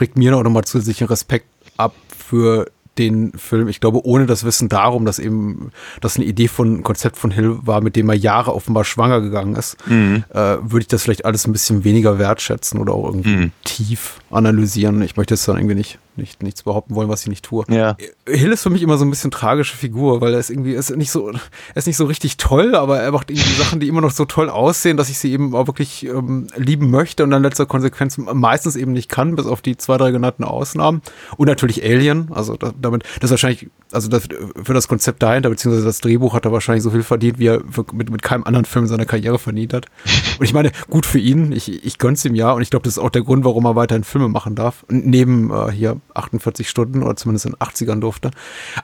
regt mir auch nochmal zusätzlichen Respekt ab für den Film. Ich glaube, ohne das Wissen darum, dass eben das eine Idee von ein Konzept von Hill war, mit dem er Jahre offenbar schwanger gegangen ist, äh, würde ich das vielleicht alles ein bisschen weniger wertschätzen oder auch irgendwie tief analysieren. Ich möchte jetzt dann irgendwie nicht nicht, nichts behaupten wollen, was ich nicht tue. Ja. Hill ist für mich immer so ein bisschen tragische Figur, weil er ist irgendwie, er ist nicht so, er ist nicht so richtig toll, aber er macht irgendwie Sachen, die immer noch so toll aussehen, dass ich sie eben auch wirklich ähm, lieben möchte und dann letzter Konsequenz meistens eben nicht kann, bis auf die zwei, drei genannten Ausnahmen. Und natürlich Alien, also da, damit, das ist wahrscheinlich, also das, für das Konzept dahinter, beziehungsweise das Drehbuch hat er wahrscheinlich so viel verdient, wie er für, mit, mit keinem anderen Film seiner Karriere verdient hat. Und ich meine, gut für ihn, ich, ich gönn's ihm ja und ich glaube, das ist auch der Grund, warum er weiterhin Filme machen darf. Neben äh, hier 48 Stunden oder zumindest in den 80ern durfte.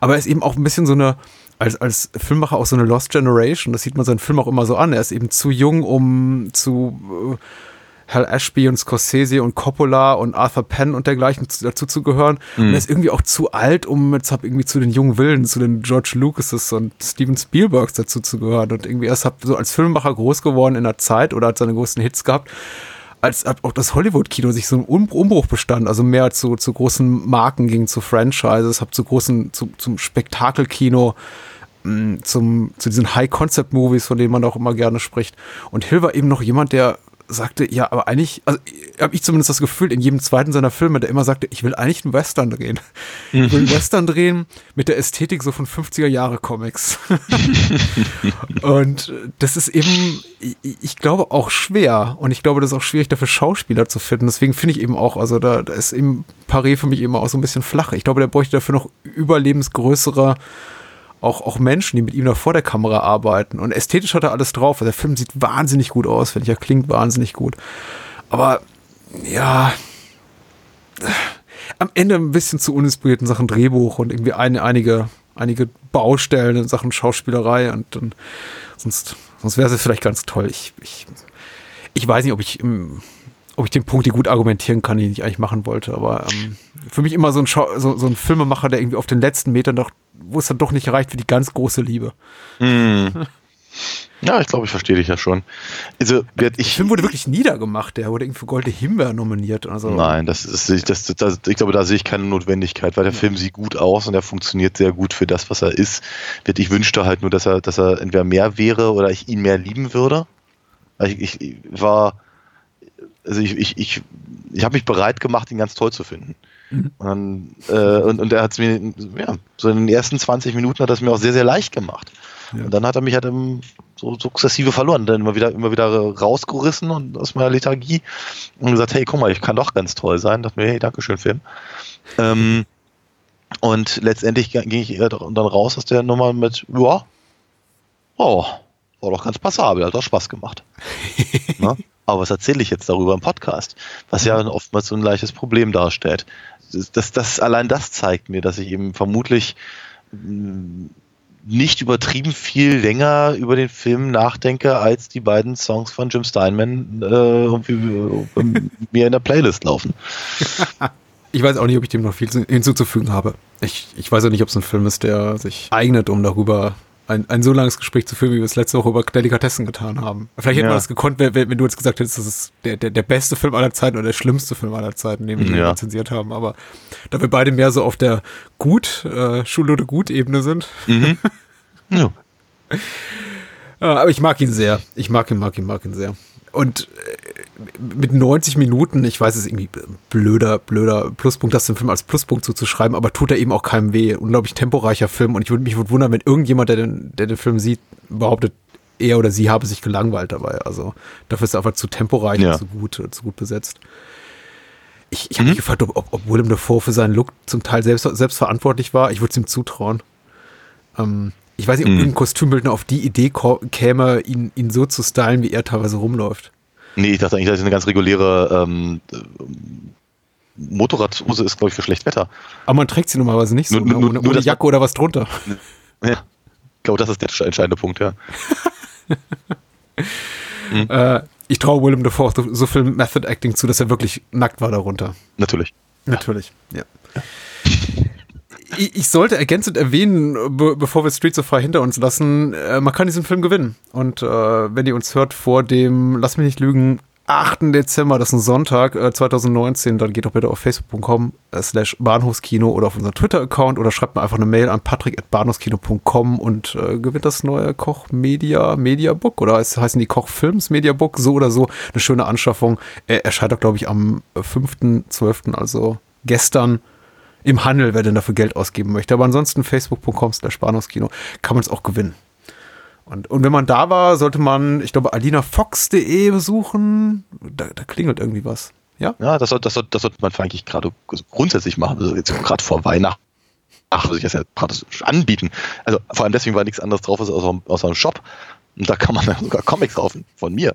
Aber er ist eben auch ein bisschen so eine, als, als Filmmacher auch so eine Lost Generation. Das sieht man seinen Film auch immer so an. Er ist eben zu jung, um zu äh, Hal Ashby und Scorsese und Coppola und Arthur Penn und dergleichen zu, dazu zu gehören. Und er ist irgendwie auch zu alt, um jetzt hab irgendwie zu den jungen Willen, zu den George Lucases und Steven Spielbergs dazu zu gehören. Und irgendwie erst hab so als Filmemacher groß geworden in der Zeit oder hat seine größten Hits gehabt als auch das Hollywood-Kino sich so Um- Umbruch bestand, also mehr zu, zu großen Marken ging, zu Franchises, hab zu großen, zu, zum Spektakelkino, mh, zum, zu diesen High-Concept-Movies, von denen man auch immer gerne spricht. Und Hill war eben noch jemand, der sagte, ja, aber eigentlich, also habe ich zumindest das Gefühl, in jedem zweiten seiner Filme, der immer sagte, ich will eigentlich einen Western drehen. Ich will einen Western drehen mit der Ästhetik so von 50er Jahre Comics. und das ist eben, ich, glaube, auch schwer. Und ich glaube, das ist auch schwierig, dafür Schauspieler zu finden. Deswegen finde ich eben auch, also da, da ist eben Paré für mich eben auch so ein bisschen flach. Ich glaube, der bräuchte dafür noch überlebensgrößere auch, auch Menschen, die mit ihm da vor der Kamera arbeiten. Und ästhetisch hat er alles drauf. Also der Film sieht wahnsinnig gut aus, finde ich. Er klingt wahnsinnig gut. Aber ja, am Ende ein bisschen zu uninspiriert in Sachen Drehbuch und irgendwie eine, einige, einige Baustellen in Sachen Schauspielerei. Und dann, sonst, sonst wäre es vielleicht ganz toll. Ich, ich, ich weiß nicht, ob ich im, ob ich den Punkt hier gut argumentieren kann, den ich eigentlich machen wollte. Aber ähm, für mich immer so ein, so, so ein Filmemacher, der irgendwie auf den letzten Metern noch, wo es dann doch nicht reicht für die ganz große Liebe. Hm. Ja, ich glaube, ich verstehe dich ja schon. Also, Der ich, Film wurde wirklich niedergemacht. Der wurde irgendwie für Goldene Himbeer nominiert. Also, Nein, das ist, das, das, ich glaube, da sehe ich keine Notwendigkeit, weil der Film sieht gut aus und er funktioniert sehr gut für das, was er ist. Ich wünschte halt nur, dass er, dass er entweder mehr wäre oder ich ihn mehr lieben würde. Ich, ich, ich war, also ich, ich, ich, ich habe mich bereit gemacht, ihn ganz toll zu finden. Und, dann, äh, und, und er hat es mir, ja, so in den ersten 20 Minuten hat er es mir auch sehr, sehr leicht gemacht. Ja. Und dann hat er mich halt im, so sukzessive verloren, dann immer wieder, immer wieder rausgerissen und aus meiner Lethargie und gesagt, hey, guck mal, ich kann doch ganz toll sein. Dachte mir, hey, dankeschön, Film. Ähm, und letztendlich ging ich dann raus aus der Nummer mit, ja, oh, war doch ganz passabel, hat doch Spaß gemacht. ne? Aber was erzähle ich jetzt darüber im Podcast? Was ja oftmals so ein leichtes Problem darstellt. Das, das, allein das zeigt mir, dass ich eben vermutlich mh, nicht übertrieben viel länger über den Film nachdenke, als die beiden Songs von Jim Steinman äh, äh, mir in der Playlist laufen. Ich weiß auch nicht, ob ich dem noch viel hinzuzufügen habe. Ich, ich weiß auch nicht, ob es ein Film ist, der sich eignet, um darüber ein, ein so langes Gespräch zu führen, wie wir es letzte Woche über Delikatessen getan haben. Vielleicht hätte Ja. man das gekonnt, wenn, wenn du jetzt gesagt hättest, das ist der, der, der beste Film aller Zeiten oder der schlimmste Film aller Zeiten, den wir Ja. rezensiert haben. Aber da wir beide mehr so auf der Gut, äh, Schulnote Gut-Ebene sind. Ja. Ja, aber ich mag ihn sehr. Ich mag ihn, mag ihn, mag ihn sehr. Und äh, mit 90 Minuten, ich weiß es ist irgendwie blöder, blöder Pluspunkt, das dem Film als Pluspunkt zuzuschreiben, aber tut er eben auch keinem weh. Unglaublich temporeicher Film und ich würde mich würd wundern, wenn irgendjemand, der den, der den Film sieht, behauptet, er oder sie habe sich gelangweilt dabei. Also dafür ist er einfach zu temporeich Ja. und zu gut, zu gut besetzt. Ich, ich habe mich gefragt, ob, ob, ob Willem Dafoe für seinen Look zum Teil selbst, selbst verantwortlich war. Ich würde es ihm zutrauen. Ähm, ich weiß nicht, ob Mhm. ein Kostümbildner auf die Idee käme, ihn, ihn so zu stylen, wie er teilweise rumläuft. Nee, ich dachte eigentlich, das ist eine ganz reguläre ähm, äh, Motorradhose ist, glaube ich, für Schlechtwetter. Aber man trägt sie normalerweise nicht so, Nur- ne? nur- ohne, nur ohne Jacke oder was drunter. Ja. Ich glaube, das ist der entscheidende Punkt, ja. Äh, ich traue Willem Dafoe so, viel Method Acting zu, dass er wirklich nackt war darunter. Natürlich. Natürlich, ja. Ich, ich sollte ergänzend erwähnen, be bevor wir Streets of Fire hinter uns lassen, äh, man kann diesen Film gewinnen. Und äh, wenn ihr uns hört vor dem, lass mich nicht lügen, 8. Dezember, das ist ein Sonntag äh, 2019, dann geht doch bitte auf facebook.com äh, slash Bahnhofskino oder auf unseren Twitter-Account oder schreibt mir einfach eine Mail an patrick.bahnhofskino.com und äh, gewinnt das neue Koch Media Media Book oder es heißen die Koch Films Media Book, so oder so, eine schöne Anschaffung. Er erscheint auch, glaube ich, am 5.12., also gestern im Handel, wer denn dafür Geld ausgeben möchte. Aber ansonsten facebook.com slash Bahnhofskino kann man es auch gewinnen. Und, und wenn man da war, sollte man, ich glaube, alinafox.de besuchen. Da, da klingelt irgendwie was. Ja? Ja, das, das, das sollte man eigentlich gerade grundsätzlich machen. Also jetzt gerade vor Weihnachten. Ach, würde ich das ja praktisch anbieten. Also vor allem deswegen, weil nichts anderes drauf ist außer, außer einem Shop. Und da kann man dann sogar Comics kaufen von mir.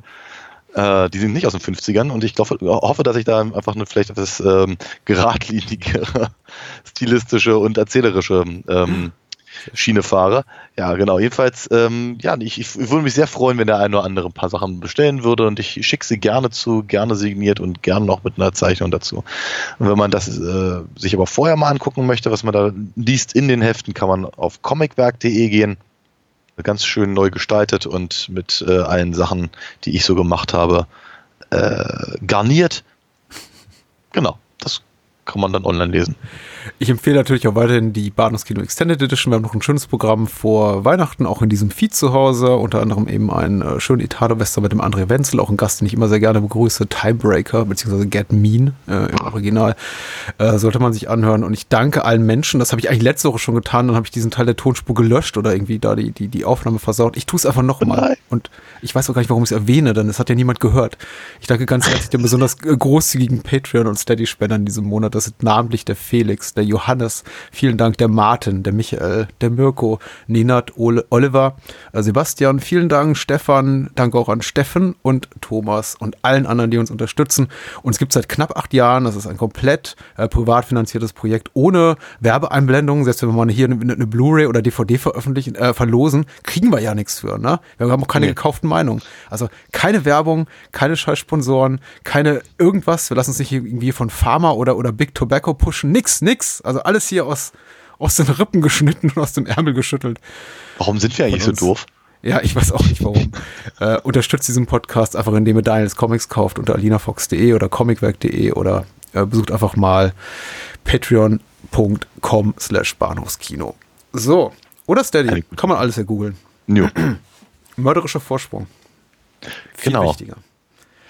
Äh, die sind nicht aus den 50ern und ich glaube, hoffe, dass ich da einfach eine vielleicht etwas ähm, geradlinigere, stilistische und erzählerische ähm, Schiene fahre. Ja, genau. Jedenfalls, ähm, ja, ich, ich würde mich sehr freuen, wenn der eine oder andere ein paar Sachen bestellen würde und ich schicke sie gerne zu, gerne signiert und gerne noch mit einer Zeichnung dazu. Und wenn man das äh, sich aber vorher mal angucken möchte, was man da liest in den Heften, kann man auf comicwerk.de gehen. Ganz schön neu gestaltet und mit äh, allen Sachen, die ich so gemacht habe, äh, garniert. Genau, das kann man dann online lesen. Ich empfehle natürlich auch weiterhin die Bahnhofskino Extended Edition. Wir haben noch ein schönes Programm vor Weihnachten, auch in diesem Feed zu Hause. Unter anderem eben einen äh, schönen Italo-Western mit dem André Wenzel, auch ein Gast, den ich immer sehr gerne begrüße, Timebreaker, beziehungsweise Get Mean äh, im Original. Äh, sollte man sich anhören. Und ich danke allen Menschen. Das habe ich eigentlich letzte Woche schon getan. Dann habe ich diesen Teil der Tonspur gelöscht oder irgendwie da die, die, die Aufnahme versaut. Ich tue es einfach nochmal. Und ich weiß auch gar nicht, warum ich es erwähne, denn es hat ja niemand gehört. Ich danke ganz herzlich den besonders großzügigen Patreon- und Steady-Spendern in diesem Monat. Das sind namentlich der Felix, der Johannes, vielen Dank der Martin, der Michael, der Mirko, Ninat, Ole, Oliver, äh, Sebastian, vielen Dank, Stefan, danke auch an Steffen und Thomas und allen anderen, die uns unterstützen. Uns gibt es seit knapp acht Jahren. Das ist ein komplett äh, privat finanziertes Projekt ohne Werbeeinblendungen. Selbst wenn wir mal hier eine, eine Blu-ray oder DVD veröffentlichen, äh, verlosen, kriegen wir ja nichts für. Ne? Wir haben auch keine Nee. gekauften Meinungen. Also keine Werbung, keine Scheißsponsoren, keine irgendwas. Wir lassen uns nicht irgendwie von Pharma oder, oder Big Tobacco pushen. Nix, nix. Also alles hier aus, aus den Rippen geschnitten und aus dem Ärmel geschüttelt. Warum sind wir eigentlich so doof? Ja, ich weiß auch nicht warum. äh, unterstützt diesen Podcast einfach, indem ihr Daniels Comics kauft unter alinafox.de oder comicwerk.de oder äh, besucht einfach mal patreon.com slash Bahnhofskino. So. Oder Steady. Kann man alles ja googeln. Mörderischer Vorsprung. Viel Genau. wichtiger.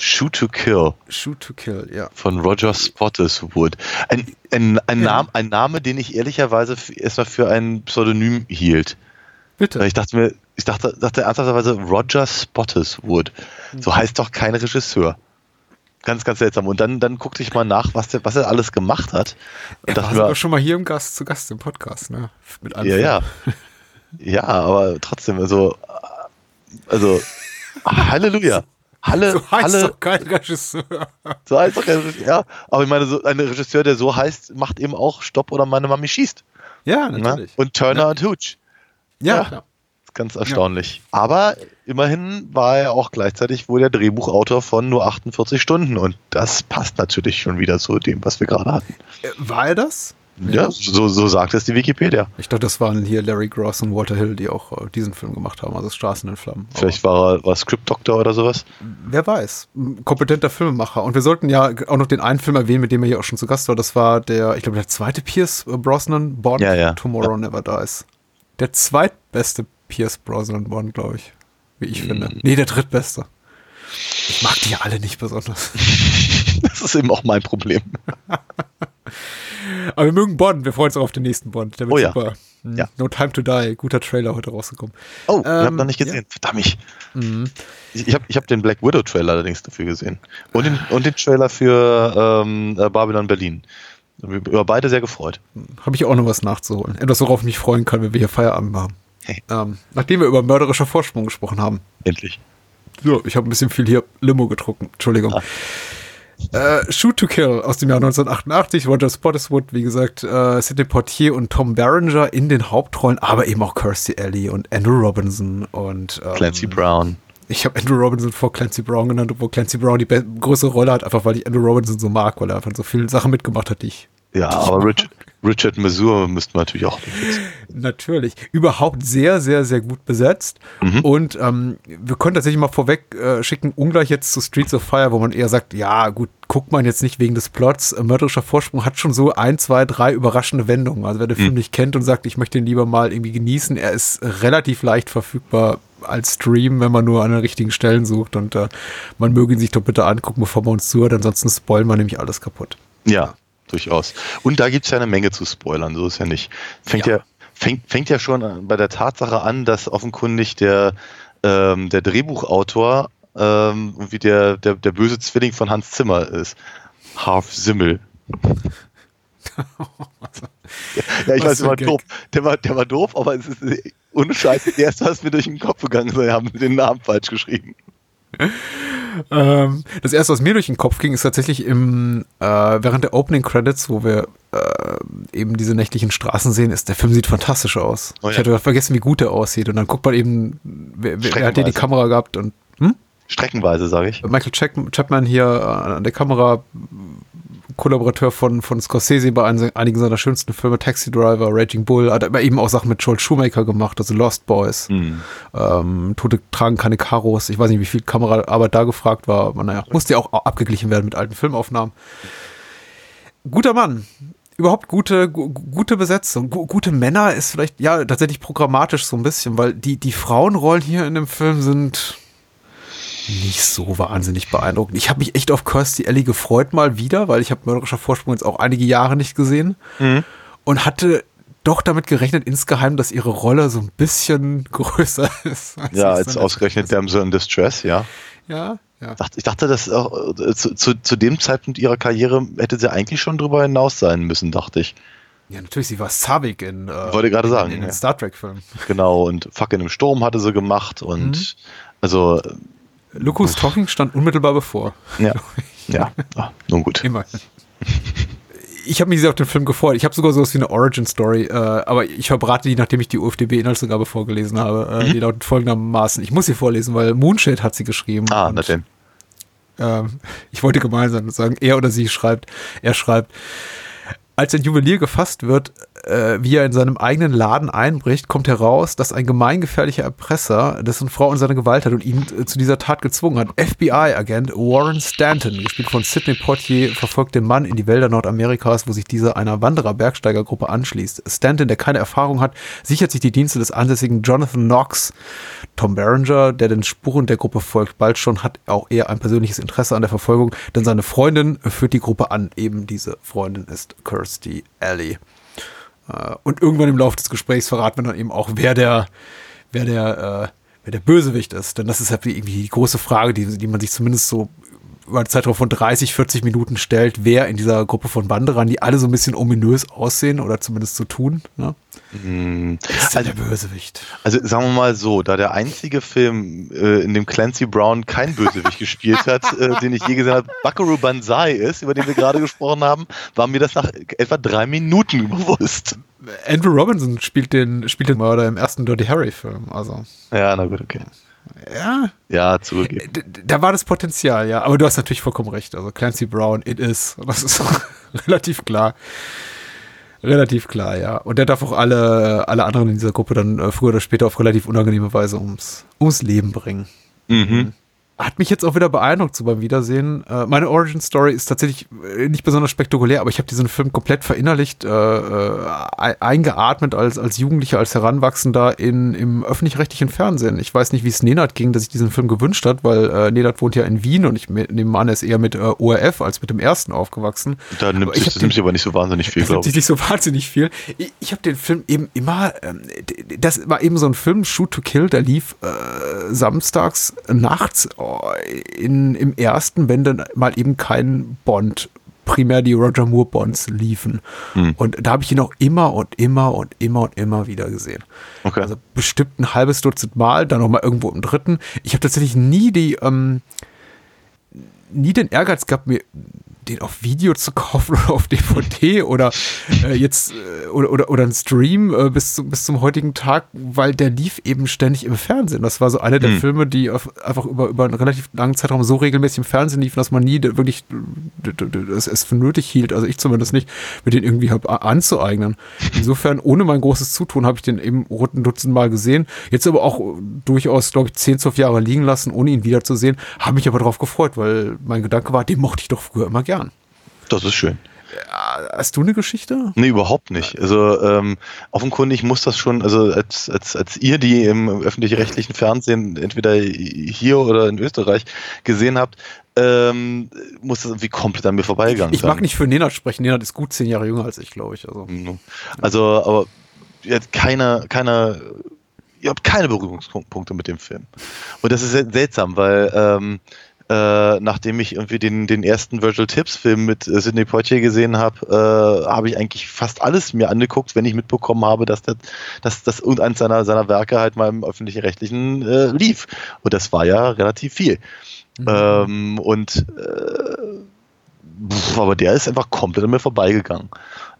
Shoot to Kill Shoot to kill, ja. von Roger Spottiswoode. Ein, ein, ein, Ja. Name, ein Name, den ich ehrlicherweise erstmal für ein Pseudonym hielt. Weil Bitte. ich dachte mir, ich dachte, dachte ernsthafterweise, Roger Spottiswoode. So heißt doch kein Regisseur. Ganz, ganz seltsam. Und dann, dann guckte ich mal nach, was, der, was er alles gemacht hat. Und Er war sogar schon mal hier im Gast, zu Gast im Podcast, ne? Mit ja, ja. Ja, aber trotzdem, also, also, Halleluja. Halle, So heißt Halle, doch kein Regisseur. so heißt doch kein Regisseur. Ja, aber ich meine, so ein Regisseur, der so heißt, macht eben auch Stopp oder meine Mami schießt. Ja, Ne? natürlich. Und Turner und Hooch. ja, ja. klar. Ganz erstaunlich. Aber immerhin war er auch gleichzeitig wohl der Drehbuchautor von nur 48 Stunden. Und das passt natürlich schon wieder zu dem, was wir gerade hatten. Äh, War er das? Ja, so, so sagt es die Wikipedia. Ich dachte, das waren hier Larry Gross und Walter Hill, die auch äh, diesen Film gemacht haben, also Straßen in Flammen. Vielleicht war er war Script Doctor oder sowas. wer weiß. Ein Kompetenter Filmemacher. Und wir sollten ja auch noch den einen Film erwähnen, mit dem er hier auch schon zu Gast war. Das war der, ich glaube, der zweite Pierce Brosnan Bond, Ja, ja. Tomorrow Never Dies. Der zweitbeste Pierce Brosnan Bond, glaube ich. Wie ich finde. Mm. Nee, der drittbeste. Ich mag die ja alle nicht besonders. Das ist eben auch mein Problem. Aber wir mögen Bond. Wir freuen uns auch auf den nächsten Bond. Der wird Oh ja. super. Mhm. Ja. No Time to Die. Guter Trailer heute rausgekommen. Oh, ich Ähm, habe noch nicht gesehen. Verdammt. mich. Ich, ich habe ich hab den Black Widow Trailer allerdings dafür gesehen. Und den, und den Trailer für ähm, äh, Babylon Berlin. Über beide sehr gefreut. Habe ich auch noch was nachzuholen. Etwas, worauf ich mich freuen kann, wenn wir hier Feierabend haben. Hey. Ähm, nachdem wir über mörderischer Vorsprung gesprochen haben. Endlich. So, ich habe ein bisschen viel hier Limo getrunken. Entschuldigung. Ah. Äh, Shoot to Kill aus dem Jahr 1988. Roger Spottiswoode, wie gesagt, äh, Sidney Portier und Tom Berenger in den Hauptrollen, aber eben auch Kirstie Alley und Andrew Robinson und ähm, Clancy Brown. Ich habe Andrew Robinson vor Clancy Brown genannt, obwohl Clancy Brown die größere Rolle hat, einfach weil ich Andrew Robinson so mag, weil er einfach so viele Sachen mitgemacht hat, die ich Ja, aber Richard, Richard Masur müssten wir natürlich auch. Natürlich. Überhaupt sehr, sehr, sehr gut besetzt. Und ähm, wir können tatsächlich mal vorweg äh, schicken, ungleich jetzt zu Streets of Fire, wo man eher sagt, ja gut, guckt man jetzt nicht wegen des Plots. Äh, Mörderischer Vorsprung hat schon so ein, zwei, drei überraschende Wendungen. Also wer den Film nicht kennt und sagt, ich möchte ihn lieber mal irgendwie genießen, er ist relativ leicht verfügbar als Stream, wenn man nur an den richtigen Stellen sucht. Und äh, man möge ihn sich doch bitte angucken, bevor man uns zuhört. Ansonsten spoilen wir nämlich alles kaputt. Ja, durchaus. Und da gibt's ja eine Menge zu spoilern, so ist ja nicht. Fängt ja, Ja. fängt, fängt ja schon bei der Tatsache an, dass offenkundig der, ähm, der Drehbuchautor ähm, irgendwie der, der, der böse Zwilling von Hans Zimmer ist. Harf Simmel. ja, ich Was weiß, der war Gag. doof. Der war, der war doof, aber es ist ohne Scheiß das erste, was mir durch den Kopf gegangen ist, haben den Namen falsch geschrieben. Ähm, das erste, was mir durch den Kopf ging, ist tatsächlich im äh, während der Opening Credits, wo wir äh, eben diese nächtlichen Straßen sehen, ist der Film sieht fantastisch aus. Oh ja. Ich hatte vergessen, wie gut der aussieht. Und dann guckt man eben, wer, wer, hat hier die. Kamera gehabt und hm? Streckenweise, sage ich. Michael Chap- Chapman hier äh, an der Kamera, Kollaborateur von, von Scorsese bei ein- einigen seiner schönsten Filme, Taxi Driver, Raging Bull, hat aber eben auch Sachen mit Joel Shoemaker gemacht, also Lost Boys. Hm. Ähm, Tote tragen keine Karos. Ich weiß nicht, wie viel Kameraarbeit da gefragt war, aber naja, musste ja auch abgeglichen werden mit alten Filmaufnahmen. Guter Mann. Überhaupt gute, gu gute Besetzung. Gu gute Männer ist vielleicht, ja, tatsächlich programmatisch so ein bisschen, weil die, die Frauenrollen hier in dem Film sind nicht so wahnsinnig beeindruckend. Ich habe mich echt auf Kirstie Alley gefreut mal wieder, weil ich habe Mörderischer Vorsprung jetzt auch einige Jahre nicht gesehen und hatte doch damit gerechnet insgeheim, dass ihre Rolle so ein bisschen größer ist. Ja, ist. ausgerechnet Damsel in Distress, ja. Ja, ja. Ich dachte, dass auch, äh, zu, zu, zu dem Zeitpunkt ihrer Karriere hätte sie eigentlich schon drüber hinaus sein müssen, dachte ich. Ja, natürlich, sie war Savik in, äh, Wollte gerade in, sagen, in den ja. Star Trek-Filmen. Genau, und Fucking im Sturm hatte sie gemacht und Mhm. also, Who's Talking stand unmittelbar bevor. ja, ja, ah, nun gut. Immer. Ich habe mich sehr auf den Film gefreut. Ich habe sogar sowas wie eine Origin-Story, äh, aber ich verbrate die, nachdem ich die UFDB-Inhaltsangabe vorgelesen habe. Äh, Die lautet folgendermaßen. Ich muss sie vorlesen, weil Moonshade hat sie geschrieben. Ah, na denn. ähm, ich wollte gemeinsam sagen, er oder sie schreibt, er schreibt, als ein Juwelier gefasst wird, äh, wie er in seinem eigenen Laden einbricht, kommt heraus, dass ein gemeingefährlicher Erpresser dessen Frau in seine Gewalt hat und ihn äh, zu dieser Tat gezwungen hat. FBI-Agent Warren Stanton, gespielt von Sidney Poitier, verfolgt den Mann in die Wälder Nordamerikas, wo sich dieser einer Wanderer-Bergsteigergruppe anschließt. Stanton, der keine Erfahrung hat, sichert sich die Dienste des ansässigen Jonathan Knox. Tom Berenger, der den Spuren der Gruppe folgt, bald schon hat auch er ein persönliches Interesse an der Verfolgung, denn seine Freundin führt die Gruppe an. Eben diese Freundin ist Kirstie Alley. Äh, Und irgendwann im Laufe des Gesprächs verraten wir dann eben auch, wer der, wer der, äh, wer der Bösewicht ist. Denn das ist halt irgendwie die große Frage, die, die man sich zumindest so über einen Zeitraum von 30, 40 Minuten stellt, wer in dieser Gruppe von Wanderern, die alle so ein bisschen ominös aussehen oder zumindest so tun, ne? ist denn der Bösewicht? Also sagen wir mal so, da der einzige Film, äh, in dem Clancy Brown kein Bösewicht gespielt hat, äh, den ich je gesehen habe, Buckaroo Banzai ist, über den wir gerade gesprochen haben, war mir das nach etwa drei Minuten bewusst. Andrew Robinson spielt den, spielt den Mörder im ersten Dirty Harry-Film. Also, Ja, na gut, okay. Ja, Ja, zugegeben. d- da war das Potenzial, ja. Aber du hast natürlich vollkommen recht. Also Clancy Brown, it is. Das ist relativ klar. Relativ klar, ja. Und der darf auch alle, alle anderen in dieser Gruppe dann äh, früher oder später auf relativ unangenehme Weise ums, ums Leben bringen. Mhm. Hat mich jetzt auch wieder beeindruckt so beim Wiedersehen. Äh, meine Origin Story ist tatsächlich äh, nicht besonders spektakulär, aber ich habe diesen Film komplett verinnerlicht, äh, äh, ei- eingeatmet als, als Jugendlicher, als Heranwachsender in, im öffentlich-rechtlichen Fernsehen. Ich weiß nicht, wie es Nenad ging, dass sich diesen Film gewünscht hat, weil äh, Nenad wohnt ja in Wien und ich me- nehme an, er ist eher mit äh, ORF als mit dem ersten aufgewachsen. Da nimmt ich sich, nimmt sich aber nicht so wahnsinnig viel, das nimmt glaube sich ich. nicht so wahnsinnig viel. Ich, ich habe den Film eben immer, ähm, das war eben so ein Film, Shoot to Kill, der lief samstags nachts in, im ersten, wenn dann mal eben kein Bond, primär die Roger Moore Bonds liefen. Hm. Und da habe ich ihn auch immer und immer und immer und immer wieder gesehen. Okay. Also bestimmt ein halbes Dutzend Mal, dann noch mal irgendwo im dritten. Ich habe tatsächlich nie die, ähm, nie den Ehrgeiz gehabt, mir den auf Video zu kaufen oder auf DVD oder äh, jetzt äh, oder, oder, oder einen Stream äh, bis, zum, bis zum heutigen Tag, weil der lief eben ständig im Fernsehen. Das war so einer der Hm. Filme, die auf, einfach über, über einen relativ langen Zeitraum so regelmäßig im Fernsehen liefen, dass man nie wirklich es, es für nötig hielt, also ich zumindest nicht, mir den irgendwie hab anzueignen. Insofern, ohne mein großes Zutun, habe ich den eben rund ein Dutzend Mal gesehen. Jetzt aber auch äh, durchaus, glaube ich, 10, 12 Jahre liegen lassen, ohne ihn wiederzusehen. Habe mich aber darauf gefreut, weil mein Gedanke war, den mochte ich doch früher immer gern. Das ist schön. Hast du eine Geschichte? Nee, überhaupt nicht. Also ähm, offenkundig muss das schon, also als, als, als ihr die im öffentlich-rechtlichen Fernsehen entweder hier oder in Österreich gesehen habt, ähm, muss das irgendwie komplett an mir vorbeigegangen Ich sein. mag nicht für Nenad sprechen. Nenad ist gut zehn Jahre jünger als ich, glaube ich. Also. Also, aber ihr habt keine, keine, ihr habt keine Berührungspunkte mit dem Film. Und das ist seltsam, weil ähm, äh, nachdem ich irgendwie den, den ersten Virtual Tips Film mit äh, Sidney Poitier gesehen habe, äh, habe ich eigentlich fast alles mir angeguckt, wenn ich mitbekommen habe, dass das, dass, dass irgendeins seiner, seiner Werke halt mal im öffentlichen Rechtlichen äh, lief. Und das war ja relativ viel. Ähm, und äh, pf, aber der ist einfach komplett an mir vorbeigegangen.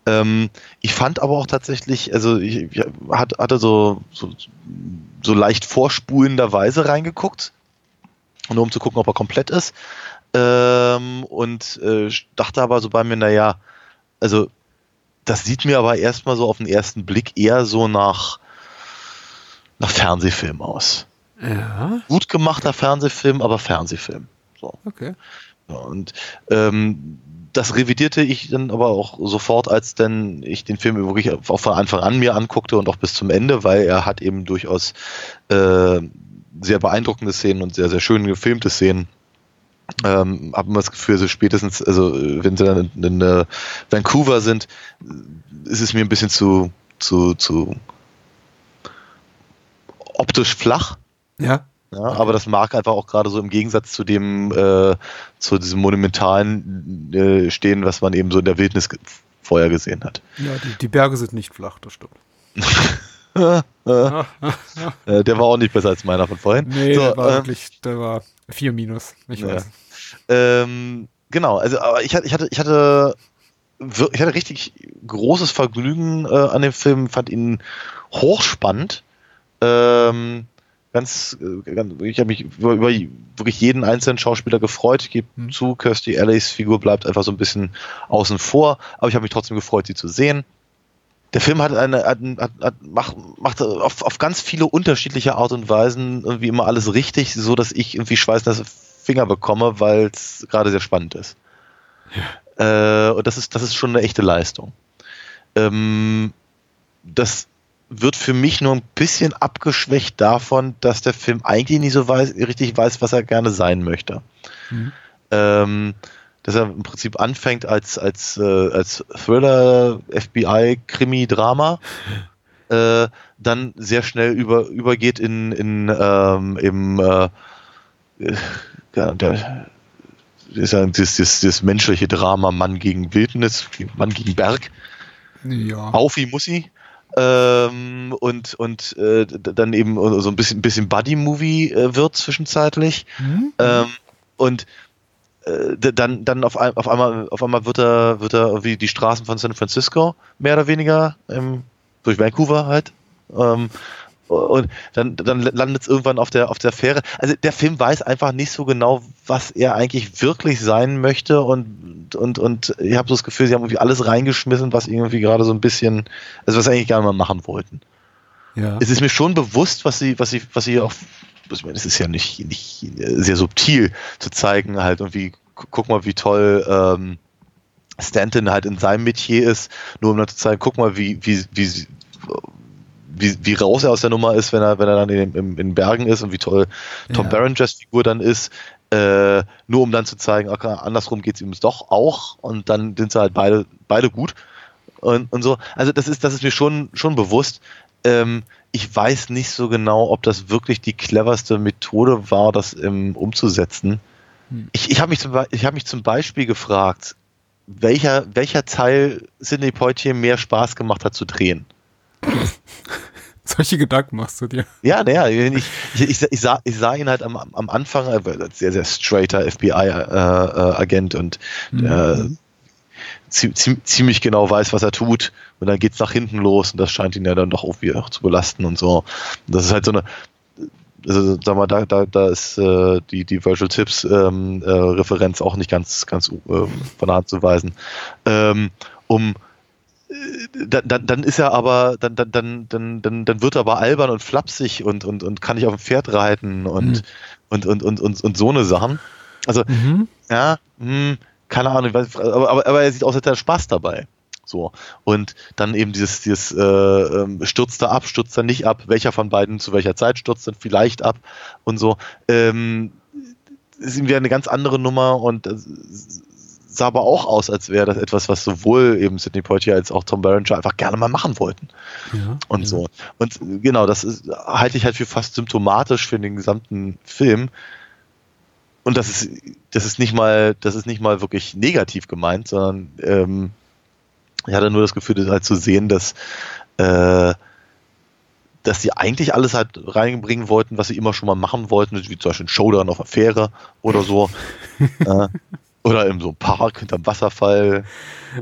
Ähm, ich fand aber auch tatsächlich, also ich, ich hat- hatte so, so, so leicht vorspulenderweise reingeguckt, nur um zu gucken, ob er komplett ist. Ähm, und äh, dachte aber so bei mir, naja, also das sieht mir aber erstmal so auf den ersten Blick eher so nach, nach Fernsehfilm aus. Ja, Gut gemachter Fernsehfilm, aber Fernsehfilm. So. okay. Ja, und ähm, das revidierte ich dann aber auch sofort, als dann ich den Film wirklich auch von Anfang an mir anguckte und auch bis zum Ende, weil er hat eben durchaus äh, sehr beeindruckende Szenen und sehr, sehr schön gefilmte Szenen. Ähm, habe immer das Gefühl, so spätestens, also wenn sie dann in, in äh, Vancouver sind, ist es mir ein bisschen zu, zu, zu optisch flach. Ja. Ja, aber das mag einfach auch gerade so im Gegensatz zu dem, äh, zu diesem monumentalen äh, stehen, was man eben so in der Wildnis vorher gesehen hat. Ja, die, die Berge sind nicht flach, das stimmt. Äh, der war auch nicht besser als meiner von vorhin. Nee, so, der war ähm, wirklich, der war 4 minus. Ich Ja. weiß. Ähm, genau, also aber ich hatte, ich hatte, ich hatte, wir- ich hatte richtig großes Vergnügen äh, an dem Film, fand ihn hochspannend. Ähm, ganz, äh, ganz ich habe mich über, über wirklich jeden einzelnen Schauspieler gefreut. Ich gebe Hm. zu, Kirsty Allays Figur bleibt einfach so ein bisschen außen vor, aber ich habe mich trotzdem gefreut, sie zu sehen. Der Film hat eine, hat, hat, hat, macht, macht auf, auf ganz viele unterschiedliche Art und Weisen irgendwie immer alles richtig, so dass ich irgendwie schweißnasse Finger bekomme, weil es gerade sehr spannend ist. Äh, und das ist, das ist schon eine echte Leistung. Ähm, das wird für mich nur ein bisschen abgeschwächt davon, dass der Film eigentlich nicht so weiß, richtig weiß, was er gerne sein möchte. Mhm. Ähm, dass er im Prinzip anfängt als, als, äh, als Thriller, FBI, Krimi, Drama, äh, dann sehr schnell über, übergeht in, in ähm, im äh, äh, ja, der, ist ja das, das, das menschliche Drama Mann gegen Wildnis, Mann gegen Berg. Ja. Aufi Mussi. Ähm, und und äh, dann eben so ein bisschen, bisschen Buddy-Movie äh, wird zwischenzeitlich. Hm? Ähm, und dann, dann auf, ein, auf einmal, auf einmal wird er, wird er irgendwie die Straßen von San Francisco mehr oder weniger ähm, durch Vancouver halt. Ähm, und dann, dann landet es irgendwann auf der, auf der Fähre. Also der Film weiß einfach nicht so genau, was er eigentlich wirklich sein möchte und, und, und ich habe so das Gefühl, sie haben irgendwie alles reingeschmissen, was irgendwie gerade so ein bisschen, also was sie eigentlich gerne mal machen wollten. ja. Es ist mir schon bewusst, was sie, was sie, was sie auch, ich meine, es ist ja nicht, nicht sehr subtil zu zeigen, halt irgendwie, gu- guck mal, wie toll ähm, Stanton halt in seinem Metier ist, nur um dann zu zeigen, guck mal, wie, wie, wie, wie, wie raus er aus der Nummer ist, wenn er, wenn er dann in, in, in Bergen ist und wie toll Tom Ja. Berengers Figur dann ist, äh, nur um dann zu zeigen, okay, andersrum geht es ihm doch auch und dann sind sie halt beide, beide gut und, und so. Also das ist, das ist mir schon, schon bewusst. Ähm, ich weiß nicht so genau, ob das wirklich die cleverste Methode war, das ähm, umzusetzen. Hm. Ich, ich habe mich, zum ich hab mich zum Beispiel gefragt, welcher, welcher Teil Sidney Poitier mehr Spaß gemacht hat zu drehen. Solche Gedanken machst du dir. Ja, naja, ich, ich, ich, ich, sah, ich sah ihn halt am, am Anfang äh, als sehr, sehr straighter FBI-Agent und der zie, zie, ziemlich genau weiß, was er tut. Und dann geht's nach hinten los und das scheint ihn ja dann doch irgendwie auch zu belasten und so. Und das ist halt so eine, also sag mal, da, da, da ist äh, die, die Virtual Tips ähm, äh, Referenz auch nicht ganz, ganz ähm, von der Hand zu weisen. Ähm, um dann, dann, dann ist er aber, dann, dann, dann, dann, dann, dann wird er aber albern und flapsig und, und, und kann nicht auf dem Pferd reiten und, Mhm. und, und, und, und, und so eine Sachen. Also, Mhm. ja, hm, keine Ahnung, weiß, aber, aber, aber er sieht aus, als hätte er Spaß dabei. So. Und dann eben dieses, dieses äh, ähm, stürzt er ab, stürzt er nicht ab, welcher von beiden zu welcher Zeit stürzt er vielleicht ab und so. Ähm, ist irgendwie eine ganz andere Nummer und das sah aber auch aus, als wäre das etwas, was sowohl eben Sidney Poitier als auch Tom Berenger einfach gerne mal machen wollten. Ja, und ja. so. Und genau, das ist, halte ich halt für fast symptomatisch für den gesamten Film. Und das ist, das ist nicht mal, das ist nicht mal wirklich negativ gemeint, sondern ähm, ich hatte nur das Gefühl, das halt zu sehen, dass äh, dass sie eigentlich alles halt reinbringen wollten, was sie immer schon mal machen wollten, wie zum Beispiel ein Showdown auf der Fähre oder so. äh, oder in so einem Park hinterm Wasserfall.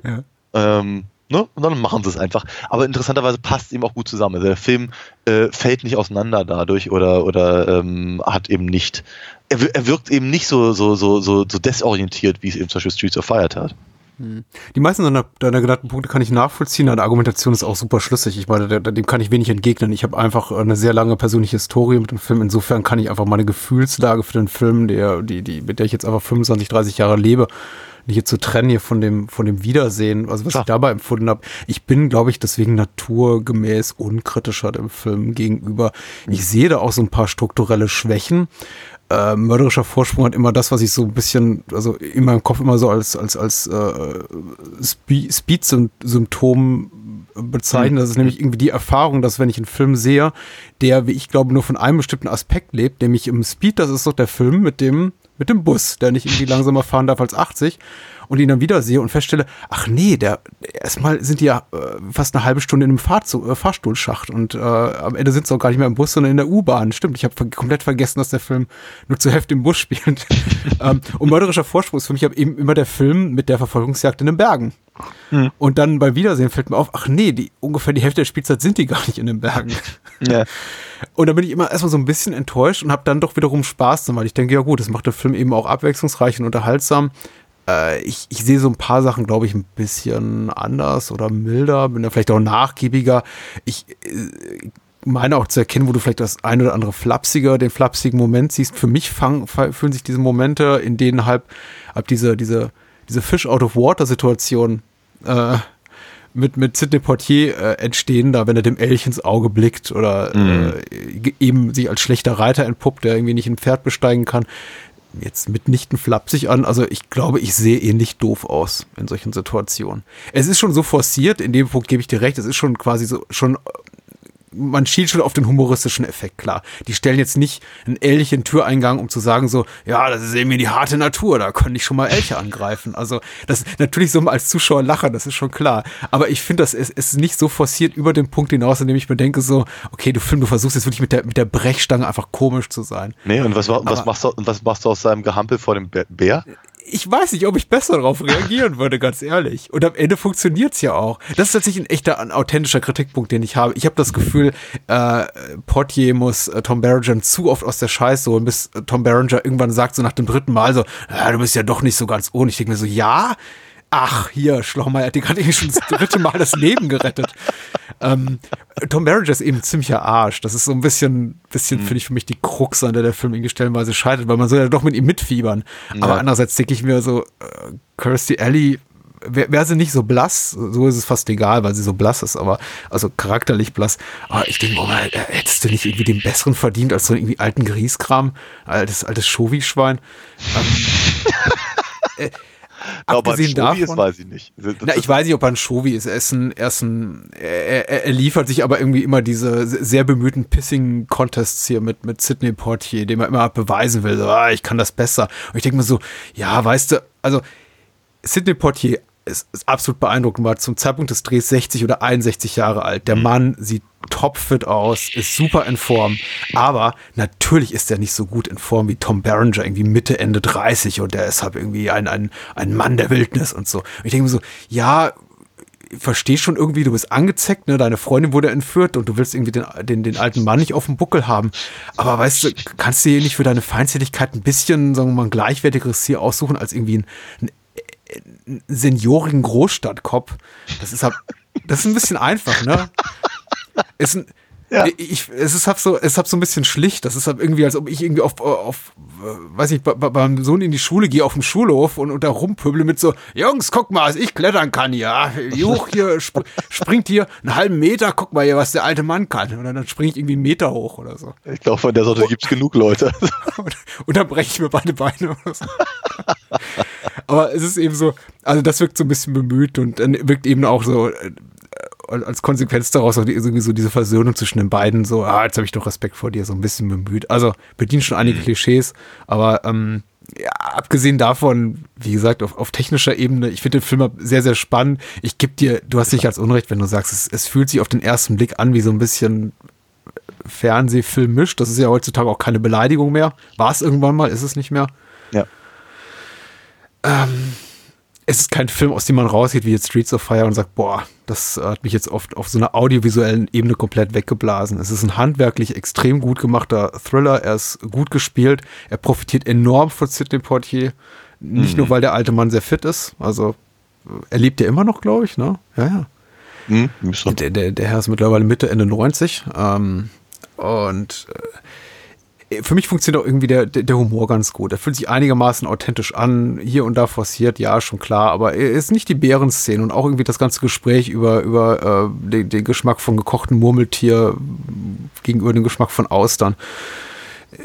Ja. Ähm, ne? Und dann machen sie es einfach. Aber interessanterweise passt es eben auch gut zusammen. Also der Film äh, fällt nicht auseinander dadurch oder, oder ähm, hat eben nicht. Er, er wirkt eben nicht so, so, so, so, so desorientiert, wie es eben zum Beispiel Streets of Fire tat. Die meisten deiner, deiner genannten Punkte kann ich nachvollziehen. Deine Argumentation ist auch super schlüssig. Ich meine, dem kann ich wenig entgegnen. Ich habe einfach eine sehr lange persönliche Historie mit dem Film. Insofern kann ich einfach meine Gefühlslage für den Film, der, die, die, mit der ich jetzt einfach 25, 30 Jahre lebe, nicht jetzt zu trennen hier von dem, von dem Wiedersehen, also was Klar. ich dabei empfunden habe. Ich bin, glaube ich, deswegen naturgemäß unkritischer dem Film gegenüber. Ich sehe da auch so ein paar strukturelle Schwächen. Äh, mörderischer Vorsprung hat immer das, was ich so ein bisschen, also in meinem Kopf immer so als, als, als äh, Spe- Speed-Symptom bezeichne. Das ist nämlich irgendwie die Erfahrung, dass wenn ich einen Film sehe, der, wie ich glaube, nur von einem bestimmten Aspekt lebt, nämlich im Speed, das ist doch der Film mit dem, mit dem Bus, der nicht irgendwie langsamer fahren darf als 80 und ihn dann wieder sehe und feststelle, ach nee, der erstmal sind die ja äh, fast eine halbe Stunde in einem Fahrzug, äh, Fahrstuhlschacht und äh, am Ende sind sie auch gar nicht mehr im Bus, sondern in der U-Bahn. Stimmt, ich habe ver komplett vergessen, dass der Film nur zur Hälfte im Bus spielt. ähm, und mörderischer Vorsprung ist für mich eben immer der Film mit der Verfolgungsjagd in den Bergen. Und dann beim Wiedersehen fällt mir auf, ach nee, die, ungefähr die Hälfte der Spielzeit sind die gar nicht in den Bergen. Ja. Und da bin ich immer erstmal so ein bisschen enttäuscht und habe dann doch wiederum Spaß weil ich denke, ja gut, das macht der Film eben auch abwechslungsreich und unterhaltsam. Äh, ich, ich sehe so ein paar Sachen, glaube ich, ein bisschen anders oder milder, bin da vielleicht auch nachgiebiger. Ich äh, meine auch zu erkennen, wo du vielleicht das ein oder andere flapsiger, den flapsigen Moment siehst. Für mich fang, fa- fühlen sich diese Momente, in denen halb, halb diese, diese, diese Fish out of water Situation äh, mit, mit Sidney Portier äh, entstehen, da wenn er dem Elch ins Auge blickt oder äh, ge- eben sich als schlechter Reiter entpuppt, der irgendwie nicht ein Pferd besteigen kann. Jetzt mitnichten flapsig an. Also ich glaube, ich sehe ähnlich doof aus in solchen Situationen. Es ist schon so forciert, in dem Punkt gebe ich dir recht, es ist schon quasi so, schon man schielt schon auf den humoristischen Effekt, klar. Die stellen jetzt nicht einen Elch in den Türeingang, um zu sagen so, ja, das ist eben die harte Natur, da können nicht schon mal Elche angreifen. Also das natürlich so mal als Zuschauer lachen, das ist schon klar. Aber ich finde, das ist, ist nicht so forciert über den Punkt hinaus, in dem ich mir denke so, okay, du Film, du versuchst jetzt wirklich mit der, mit der Brechstange einfach komisch zu sein. Nee, und was, wa- was, Aber- machst du, was machst du aus seinem Gehampel vor dem Bär? Ich weiß nicht, ob ich besser darauf reagieren würde, ganz ehrlich. Und am Ende funktioniert's ja auch. Das ist tatsächlich ein echter, ein authentischer Kritikpunkt, den ich habe. Ich habe das Gefühl, äh, Portier muss äh, Tom Berenger zu oft aus der Scheiße holen, bis äh, Tom Berenger irgendwann sagt, so nach dem dritten Mal so, ah, du bist ja doch nicht so ganz ohne. Ich denke mir so, ja, ach, hier, Schlochmeier hat dir gerade irgendwie schon das dritte Mal das Leben gerettet. Ähm, Tom Berenger ist eben ziemlicher Arsch. Das ist so ein bisschen, bisschen finde ich für mich die Krux, an der der Film irgendwie stellenweise scheitert, weil man soll ja doch mit ihm mitfiebern. Aber andererseits denke ich mir so, äh, Kirstie Alley, wäre wär sie nicht so blass, so ist es fast egal, weil sie so blass ist, aber also charakterlich blass. Aber ich denke, oh mal, äh, hättest du nicht irgendwie den besseren verdient als so einen irgendwie alten Grieskram, altes, altes Schovi-Schwein? Ähm, äh, Aber ein Schovi ist, weiß ich nicht. Na, ich weiß nicht, ob er ein Shovi ist. Er ist ein, er ist ein, er, er liefert sich aber irgendwie immer diese sehr bemühten Pissing-Contests hier mit, mit Sidney Portier, dem er immer beweisen will, so, ah, ich kann das besser. Und ich denke mir so, ja, weißt du, also Sidney Portier ist, ist absolut beeindruckend, war zum Zeitpunkt des Drehs 60 oder 61 Jahre alt. Der Mann sieht topfit aus, ist super in Form, aber natürlich ist er nicht so gut in Form wie Tom Berenger, irgendwie Mitte, Ende 30 und der ist halt irgendwie ein, ein, ein Mann der Wildnis und so. Und ich denke mir so, ja, verstehe schon irgendwie, du bist angezeckt, ne, deine Freundin wurde entführt und du willst irgendwie den, den, den alten Mann nicht auf dem Buckel haben. Aber weißt du, kannst du dir nicht für deine Feindseligkeit ein bisschen, sagen wir mal, ein gleichwertigeres Ziel aussuchen als irgendwie ein, ein, seniorigen Großstadtkopf? Das ist halt, das ist ein bisschen einfach, ne? Ist ein, Ja. Ich, es ist halt so, es ist halt so ein bisschen schlicht. Das ist halt irgendwie, als ob ich irgendwie auf, auf äh, weiß nicht, bei, bei- beim Sohn in die Schule gehe, auf dem Schulhof und, und da rumpöbel mit so, Jungs, guck mal, was ich klettern kann hier. Juch, hier sp springt hier einen halben Meter, guck mal hier, was der alte Mann kann. Und dann springe ich irgendwie einen Meter hoch oder so. Ich glaube, von der Sorte gibt's genug Leute. Und, und dann breche ich mir beide Beine oder so. Aber es ist eben so, also das wirkt so ein bisschen bemüht und dann wirkt eben auch so äh, als Konsequenz daraus auch irgendwie so diese Versöhnung zwischen den beiden, so, ah, jetzt habe ich doch Respekt vor dir, so ein bisschen bemüht. Also bedient schon einige Klischees, aber ähm, ja, abgesehen davon, wie gesagt, auf, auf technischer Ebene, ich finde den Film sehr, sehr spannend. Ich gebe dir, du hast nicht als Unrecht, wenn du sagst, es, es fühlt sich auf den ersten Blick an wie so ein bisschen Fernsehfilmisch. Das ist ja heutzutage auch keine Beleidigung mehr. War es irgendwann mal, ist es nicht mehr. Ähm, es ist kein Film, aus dem man rausgeht, wie jetzt Streets of Fire und sagt, boah, das hat mich jetzt oft auf so einer audiovisuellen Ebene komplett weggeblasen. Es ist ein handwerklich extrem gut gemachter Thriller. Er ist gut gespielt. Er profitiert enorm von Sidney Poitier. Nicht nur, weil der alte Mann sehr fit ist. Also, äh, er lebt ja immer noch, glaube ich, ne? Ja, ja. Hm, müsste- Der, der, der Herr ist mittlerweile Mitte, Ende 90. Ähm, und äh, für mich funktioniert auch irgendwie der, der, der Humor ganz gut. Er fühlt sich einigermaßen authentisch an, hier und da forciert, ja, schon klar, aber er ist nicht die Bärenszene und auch irgendwie das ganze Gespräch über, über äh, den, den Geschmack von gekochten Murmeltier gegenüber dem Geschmack von Austern.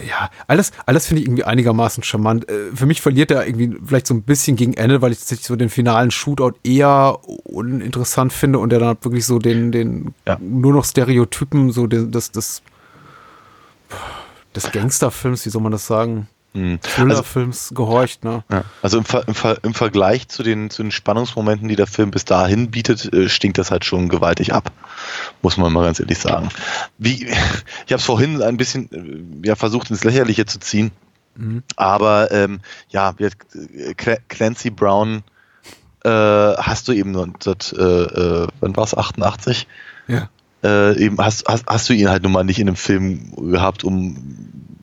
Ja, alles, alles finde ich irgendwie einigermaßen charmant. Äh, Für mich verliert er irgendwie vielleicht so ein bisschen gegen Ende, weil ich tatsächlich so den finalen Shootout eher uninteressant finde und der dann wirklich so den, den Ja. nur noch Stereotypen, so den, das, das des Gangsterfilms, wie soll man das sagen? Hm. Also, gehorcht, ne? ja. also im, Ver, im, Ver, im Vergleich zu den, zu den Spannungsmomenten, die der Film bis dahin bietet, äh, stinkt das halt schon gewaltig ab. Muss man mal ganz ehrlich sagen. Wie, ich habe es vorhin ein bisschen äh, ja, versucht, ins Lächerliche zu ziehen. Aber ähm, ja, äh, Cla- Clancy Brown äh, hast du eben nur, das, äh, wann war es, 88? Ja. Äh, eben hast, hast, hast du ihn halt nun mal nicht in einem Film gehabt, um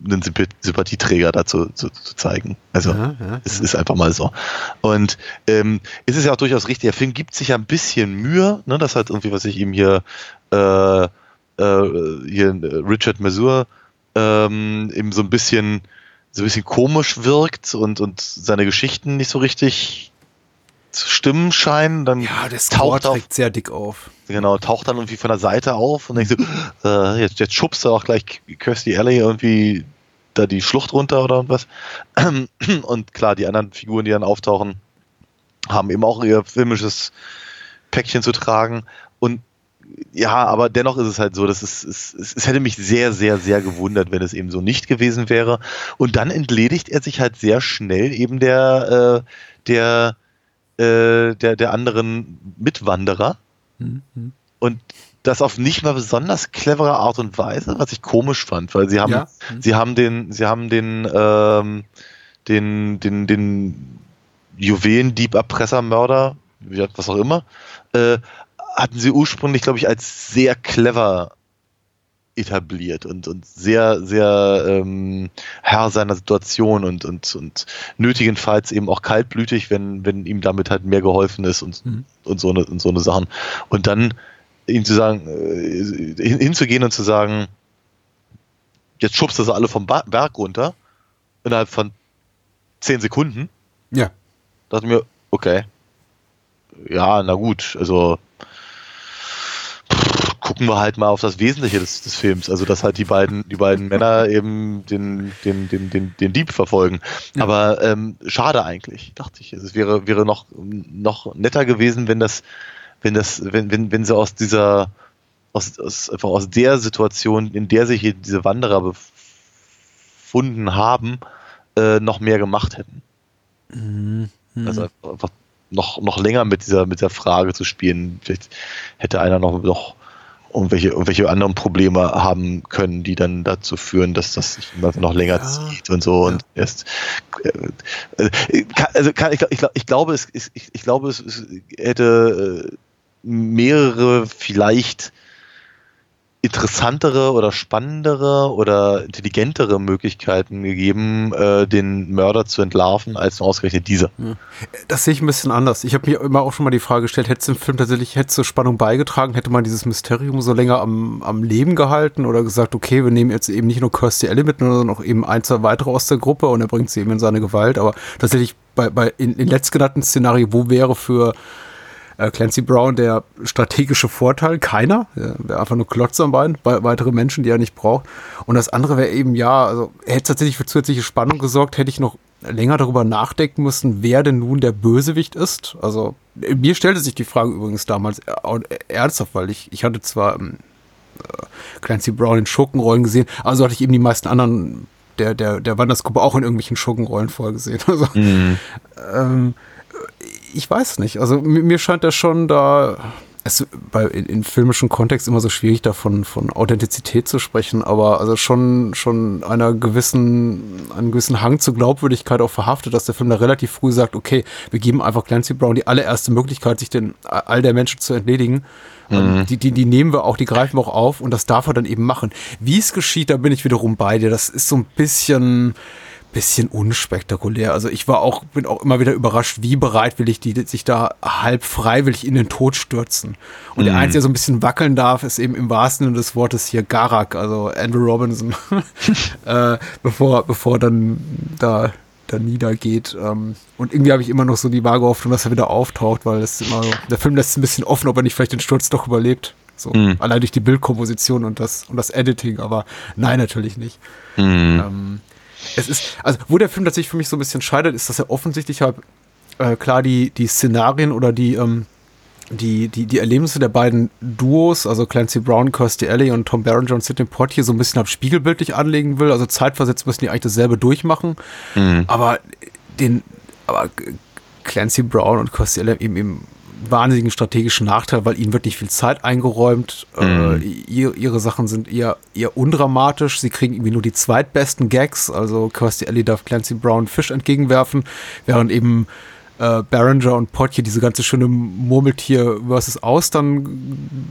einen Symp- Sympathieträger dazu zu, zu zeigen. Also Ja, ja, es ist einfach mal so. Und ähm, es ist ja auch durchaus richtig, der Film gibt sich ja ein bisschen Mühe, ne, das hat irgendwie, was ich ihm hier, äh, äh, hier äh, Richard Masur ähm, eben so ein bisschen so ein bisschen komisch wirkt und, und seine Geschichten nicht so richtig stimmen scheinen, dann Ja, Score taucht auf, sehr dick auf. Genau, taucht dann irgendwie von der Seite auf und denkst so, äh, jetzt, jetzt schubst du auch gleich Kirstie Alley irgendwie da die Schlucht runter oder was. Und klar, die anderen Figuren, die dann auftauchen, haben eben auch ihr filmisches Päckchen zu tragen. Und ja, aber dennoch ist es halt so, dass es, es, es, es hätte mich sehr, sehr, sehr gewundert, wenn es eben so nicht gewesen wäre. Und dann entledigt er sich halt sehr schnell eben der, äh, der, äh, der, der anderen Mitwanderer. Und das auf nicht mal besonders clevere Art und Weise, was ich komisch fand, weil sie haben, Ja. sie haben den, sie haben den, ähm, den, den, den Juwelendieb, Erpresser, Mörder, was auch immer, äh, hatten sie ursprünglich, glaube ich, als sehr clever etabliert und, und sehr, sehr ähm, Herr seiner Situation und, und, und nötigenfalls eben auch kaltblütig, wenn, wenn ihm damit halt mehr geholfen ist und, Mhm. und, so, eine, und so eine Sachen. Und dann ihm zu sagen, äh, hin, hinzugehen und zu sagen, jetzt schubst du sie alle vom ba Berg runter, innerhalb von zehn Sekunden, Ja. dachte mir, okay, ja, na gut, also gucken wir halt mal auf das Wesentliche des, des Films, also dass halt die beiden, die beiden Männer eben den, den, den, den, den Dieb verfolgen. Aber ähm, schade eigentlich, dachte ich. Es wäre, wäre noch, noch netter gewesen, wenn das, wenn das, wenn, wenn, wenn sie aus dieser, aus, aus, einfach aus der Situation, in der sich hier diese Wanderer befunden haben, äh, noch mehr gemacht hätten. Also einfach noch, noch länger mit dieser, mit der Frage zu spielen. Vielleicht hätte einer noch, noch irgendwelche, irgendwelche anderen Probleme haben können, die dann dazu führen, dass das sich immer noch länger Ja. zieht und so. Und erst, äh, äh, also kann, ich, ich, ich glaube, es, ich, ich glaube, es, es hätte äh, mehrere vielleicht interessantere oder spannendere oder intelligentere Möglichkeiten gegeben, äh, den Mörder zu entlarven, als nur ausgerechnet dieser. Das sehe ich ein bisschen anders. Ich habe mir immer auch schon mal die Frage gestellt, hätte es im Film tatsächlich hätte zur Spannung beigetragen, hätte man dieses Mysterium so länger am, am Leben gehalten oder gesagt, okay, wir nehmen jetzt eben nicht nur Kirstie Alley mit, sondern auch eben ein, zwei weitere aus der Gruppe und er bringt sie eben in seine Gewalt. Aber tatsächlich bei, bei in, in letztgenannten Szenario, wo wäre für äh, Clancy Brown der strategische Vorteil? Keiner. Er wäre einfach nur Klotz am Bein, we weitere Menschen, die er nicht braucht. Und das andere wäre eben, ja, also er hätte tatsächlich für zusätzliche Spannung gesorgt, hätte ich noch länger darüber nachdenken müssen, wer denn nun der Bösewicht ist. Also äh, mir stellte sich die Frage übrigens damals äh, ernsthaft, weil ich, ich hatte zwar ähm, äh, Clancy Brown in Schurkenrollen gesehen, also hatte ich eben die meisten anderen der, der, der Wandersgruppe auch in irgendwelchen Schurkenrollen vorgesehen. Also, ähm, ich weiß nicht. Also mir, scheint das schon da. Es ist bei, in, in filmischen Kontext immer so schwierig davon von Authentizität zu sprechen, aber also schon schon einer gewissen einen gewissen Hang zur Glaubwürdigkeit auch verhaftet, dass der Film da relativ früh sagt, okay, wir geben einfach Clancy Brown die allererste Möglichkeit, sich den all der Menschen zu entledigen. Und Die, die, die nehmen wir auch, die greifen wir auch auf und das darf er dann eben machen. Wie es geschieht, da bin ich wiederum bei dir. Das ist so ein bisschen, bisschen unspektakulär. Also ich war auch, bin auch immer wieder überrascht, wie bereitwillig die sich da halb freiwillig in den Tod stürzen. Und der Einzige, der so ein bisschen wackeln darf, ist eben im wahrsten Sinne des Wortes hier Garak, also Andrew Robinson, äh, bevor, bevor dann da da niedergeht. Ähm, und irgendwie habe ich immer noch so die vage Hoffnung, dass er wieder auftaucht, weil es immer so, der Film lässt es ein bisschen offen, ob er nicht vielleicht den Sturz doch überlebt. So, allein durch die Bildkomposition und das, und das Editing, aber nein, natürlich nicht. Ähm, es ist, also wo der Film tatsächlich für mich so ein bisschen scheitert, ist, dass er offensichtlich halt äh, klar die, die Szenarien oder die, ähm, die, die, die Erlebnisse der beiden Duos, also Clancy Brown, Kirstie Alley und Tom Berenger und Sidney Poitier, so ein bisschen ab spiegelbildlich anlegen will. Also zeitversetzt müssen die eigentlich dasselbe durchmachen. Aber den, aber Clancy Brown und Kirstie Alley haben eben, eben wahnsinnigen strategischen Nachteil, weil ihnen wird nicht viel Zeit eingeräumt. Äh, ihr, ihre Sachen sind eher, eher undramatisch. Sie kriegen irgendwie nur die zweitbesten Gags. Also Kirstie Alley darf Clancy Brown Fisch entgegenwerfen, während eben äh, Berenger und Potje diese ganze schöne Murmeltier versus Austern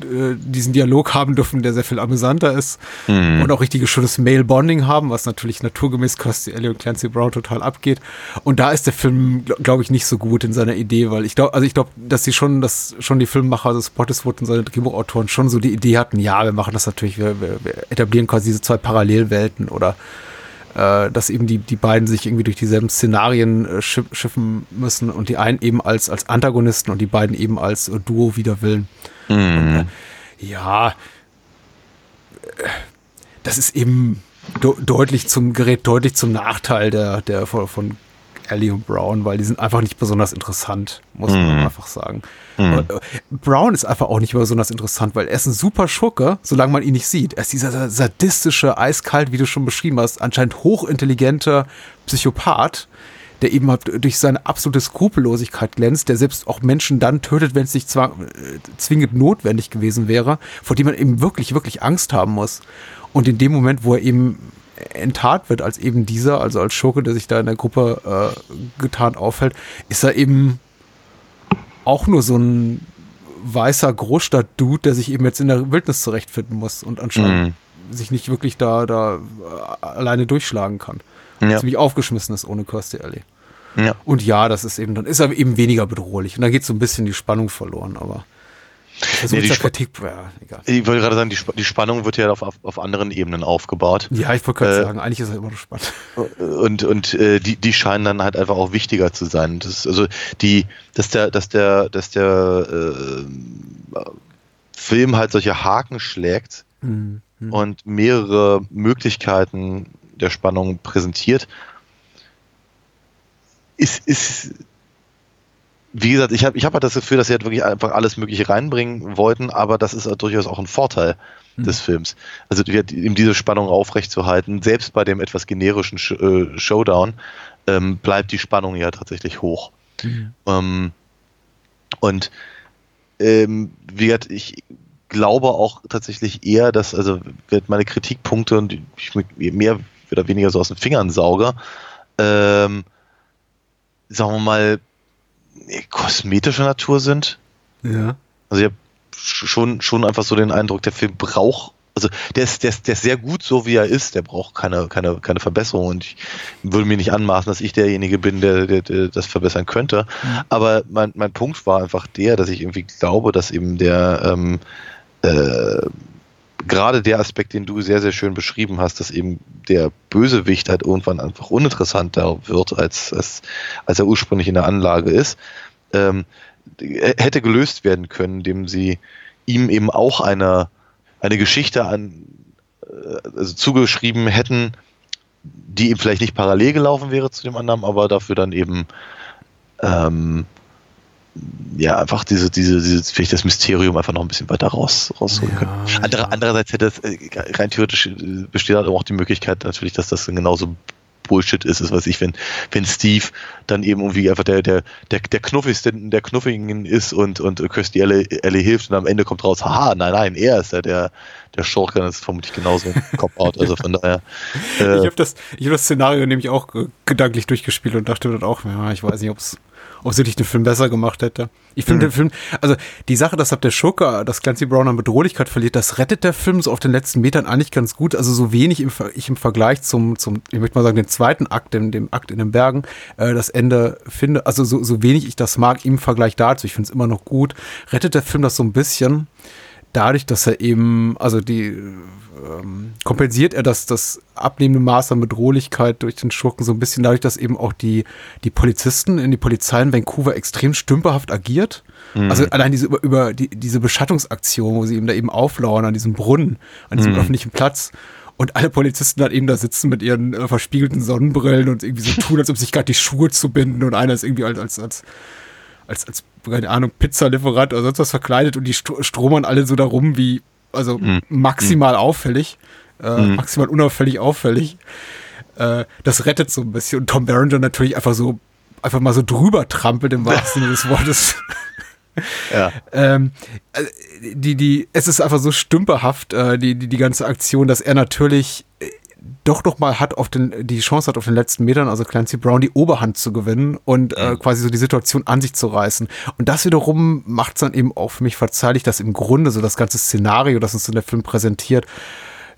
äh, diesen Dialog haben dürfen, der sehr viel amüsanter ist und auch richtiges schönes Male-Bonding haben, was natürlich naturgemäß Kirstie Alley und Clancy Brown total abgeht. Und da ist der Film, glaube glaub ich, nicht so gut in seiner Idee, weil ich glaube, also ich glaube, dass sie schon, dass schon die Filmmacher, also Spottiswood und seine Drehbuchautoren schon so die Idee hatten, ja, wir machen das natürlich, wir, wir, wir etablieren quasi diese zwei Parallelwelten oder äh, dass eben die, die beiden sich irgendwie durch dieselben Szenarien äh, schiff, schiffen müssen und die einen eben als, als Antagonisten und die beiden eben als äh, Duo wider Willen. Und, äh, ja, äh, das ist eben de deutlich zum Gerät deutlich zum Nachteil der, der von, von Ellie und Brown, weil die sind einfach nicht besonders interessant, muss man einfach sagen. Äh, Brown ist einfach auch nicht besonders interessant, weil er ist ein super Schurke, solange man ihn nicht sieht. Er ist dieser sadistische, eiskalt, wie du schon beschrieben hast, anscheinend hochintelligente Psychopath, der eben halt durch seine absolute Skrupellosigkeit glänzt, der selbst auch Menschen dann tötet, wenn es nicht äh, zwingend notwendig gewesen wäre, vor dem man eben wirklich, wirklich Angst haben muss. Und in dem Moment, wo er eben enttarnt wird als eben dieser, also als Schurke, der sich da in der Gruppe äh, getarnt aufhält, ist er eben auch nur so ein weißer Großstadt-Dude, der sich eben jetzt in der Wildnis zurechtfinden muss und anscheinend sich nicht wirklich da, da äh, alleine durchschlagen kann. Ja. Ziemlich aufgeschmissen ist ohne Kirstie Alley. Ja. Und ja, das ist eben, dann ist er eben weniger bedrohlich. Und da geht so ein bisschen die Spannung verloren, aber Nee, die Kritik, ja, egal. Ich wollte gerade sagen, die, Sp die Spannung wird ja auf, auf, auf anderen Ebenen aufgebaut. Ja, ich wollte gerade Äh, sagen, eigentlich ist er immer noch spannend. und und äh, die die scheinen dann halt einfach auch wichtiger zu sein. Das also die dass der dass der dass der äh, Film halt solche Haken schlägt und mehrere Möglichkeiten der Spannung präsentiert, ist ist wie gesagt, ich habe ich hab halt das Gefühl, dass sie halt wirklich einfach alles Mögliche reinbringen wollten, aber das ist halt durchaus auch ein Vorteil des Films. Also ihm diese Spannung aufrechtzuerhalten, selbst bei dem etwas generischen Sh äh, Showdown, ähm, bleibt die Spannung ja tatsächlich hoch. Ähm, und ähm, wie gesagt, ich glaube auch tatsächlich eher, dass, also wird meine Kritikpunkte und ich mir mehr oder weniger so aus den Fingern sauge, ähm, sagen wir mal, kosmetischer Natur sind. Ja. Also ich habe schon, schon einfach so den Eindruck, der Film braucht Also der ist, der, ist, der ist sehr gut so, wie er ist. Der braucht keine, keine, keine Verbesserung. Und ich würde mir nicht anmaßen, dass ich derjenige bin, der, der, der das verbessern könnte. Aber mein, mein Punkt war einfach der, dass ich irgendwie glaube, dass eben der ähm, äh, gerade der Aspekt, den du sehr, sehr schön beschrieben hast, dass eben der Bösewicht halt irgendwann einfach uninteressanter wird, als, als, als er ursprünglich in der Anlage ist, ähm, hätte gelöst werden können, indem sie ihm eben auch eine, eine Geschichte an, äh, also zugeschrieben hätten, die ihm vielleicht nicht parallel gelaufen wäre zu dem anderen, aber dafür dann eben ähm, ja, einfach diese, diese, diese, vielleicht das Mysterium einfach noch ein bisschen weiter raus, rausholen können. Andere, Andererseits hätte es, äh, rein theoretisch äh, besteht halt auch die Möglichkeit natürlich, dass das genauso Bullshit ist, ist was ich, wenn, wenn Steve dann eben irgendwie einfach der, der, der, der knuffigste, der knuffigen ist und, und Kirsty Ellie, Ellie hilft und am Ende kommt raus, haha, nein, nein, er ist ja der, der Schurke, das ist vermutlich genauso ein Cop-Out, also von daher. Äh, Ich habe das, ich hab das Szenario nämlich auch gedanklich durchgespielt und dachte dann auch, ja, ich weiß nicht, ob es ob es wirklich den Film besser gemacht hätte. Ich finde Mhm. den Film, also die Sache, dass ab der Schurke, dass Clancy Brown an Bedrohlichkeit verliert, das rettet der Film so auf den letzten Metern eigentlich ganz gut. Also so wenig im, ich im Vergleich zum, zum, ich möchte mal sagen, den zweiten Akt, dem, dem Akt in den Bergen, äh, das Ende finde, also so, so wenig ich das mag im Vergleich dazu, ich finde es immer noch gut, rettet der Film das so ein bisschen dadurch, dass er eben, also die ähm, kompensiert er das, das abnehmende Maß an Bedrohlichkeit durch den Schurken so ein bisschen dadurch, dass eben auch die, die Polizisten in die Polizei in Vancouver extrem stümperhaft agiert. Also allein diese über, über die, diese Beschattungsaktion, wo sie eben da eben auflauern an diesem Brunnen, an diesem öffentlichen Platz. Und alle Polizisten dann eben da sitzen mit ihren äh, verspiegelten Sonnenbrillen und irgendwie so tun, als ob sich gerade die Schuhe zu binden und einer ist irgendwie als, als, als als, als, keine Ahnung, Pizzalieferant oder sonst was verkleidet und die stro- stromern alle so da rum wie, also maximal auffällig, äh, maximal unauffällig auffällig. Äh, das rettet so ein bisschen. Und Tom Berenger natürlich einfach so, einfach mal so drüber trampelt im wahrsten Sinne des Wortes. ja. Ähm, äh, die, die, es ist einfach so stümperhaft, äh, die, die, die ganze Aktion, dass er natürlich äh, doch noch mal hat auf den, die Chance hat auf den letzten Metern, also Clancy Brown, die Oberhand zu gewinnen und äh, quasi so die Situation an sich zu reißen. Und das wiederum macht es dann eben auch für mich verzeihlich, dass im Grunde so das ganze Szenario, das uns in der Film präsentiert,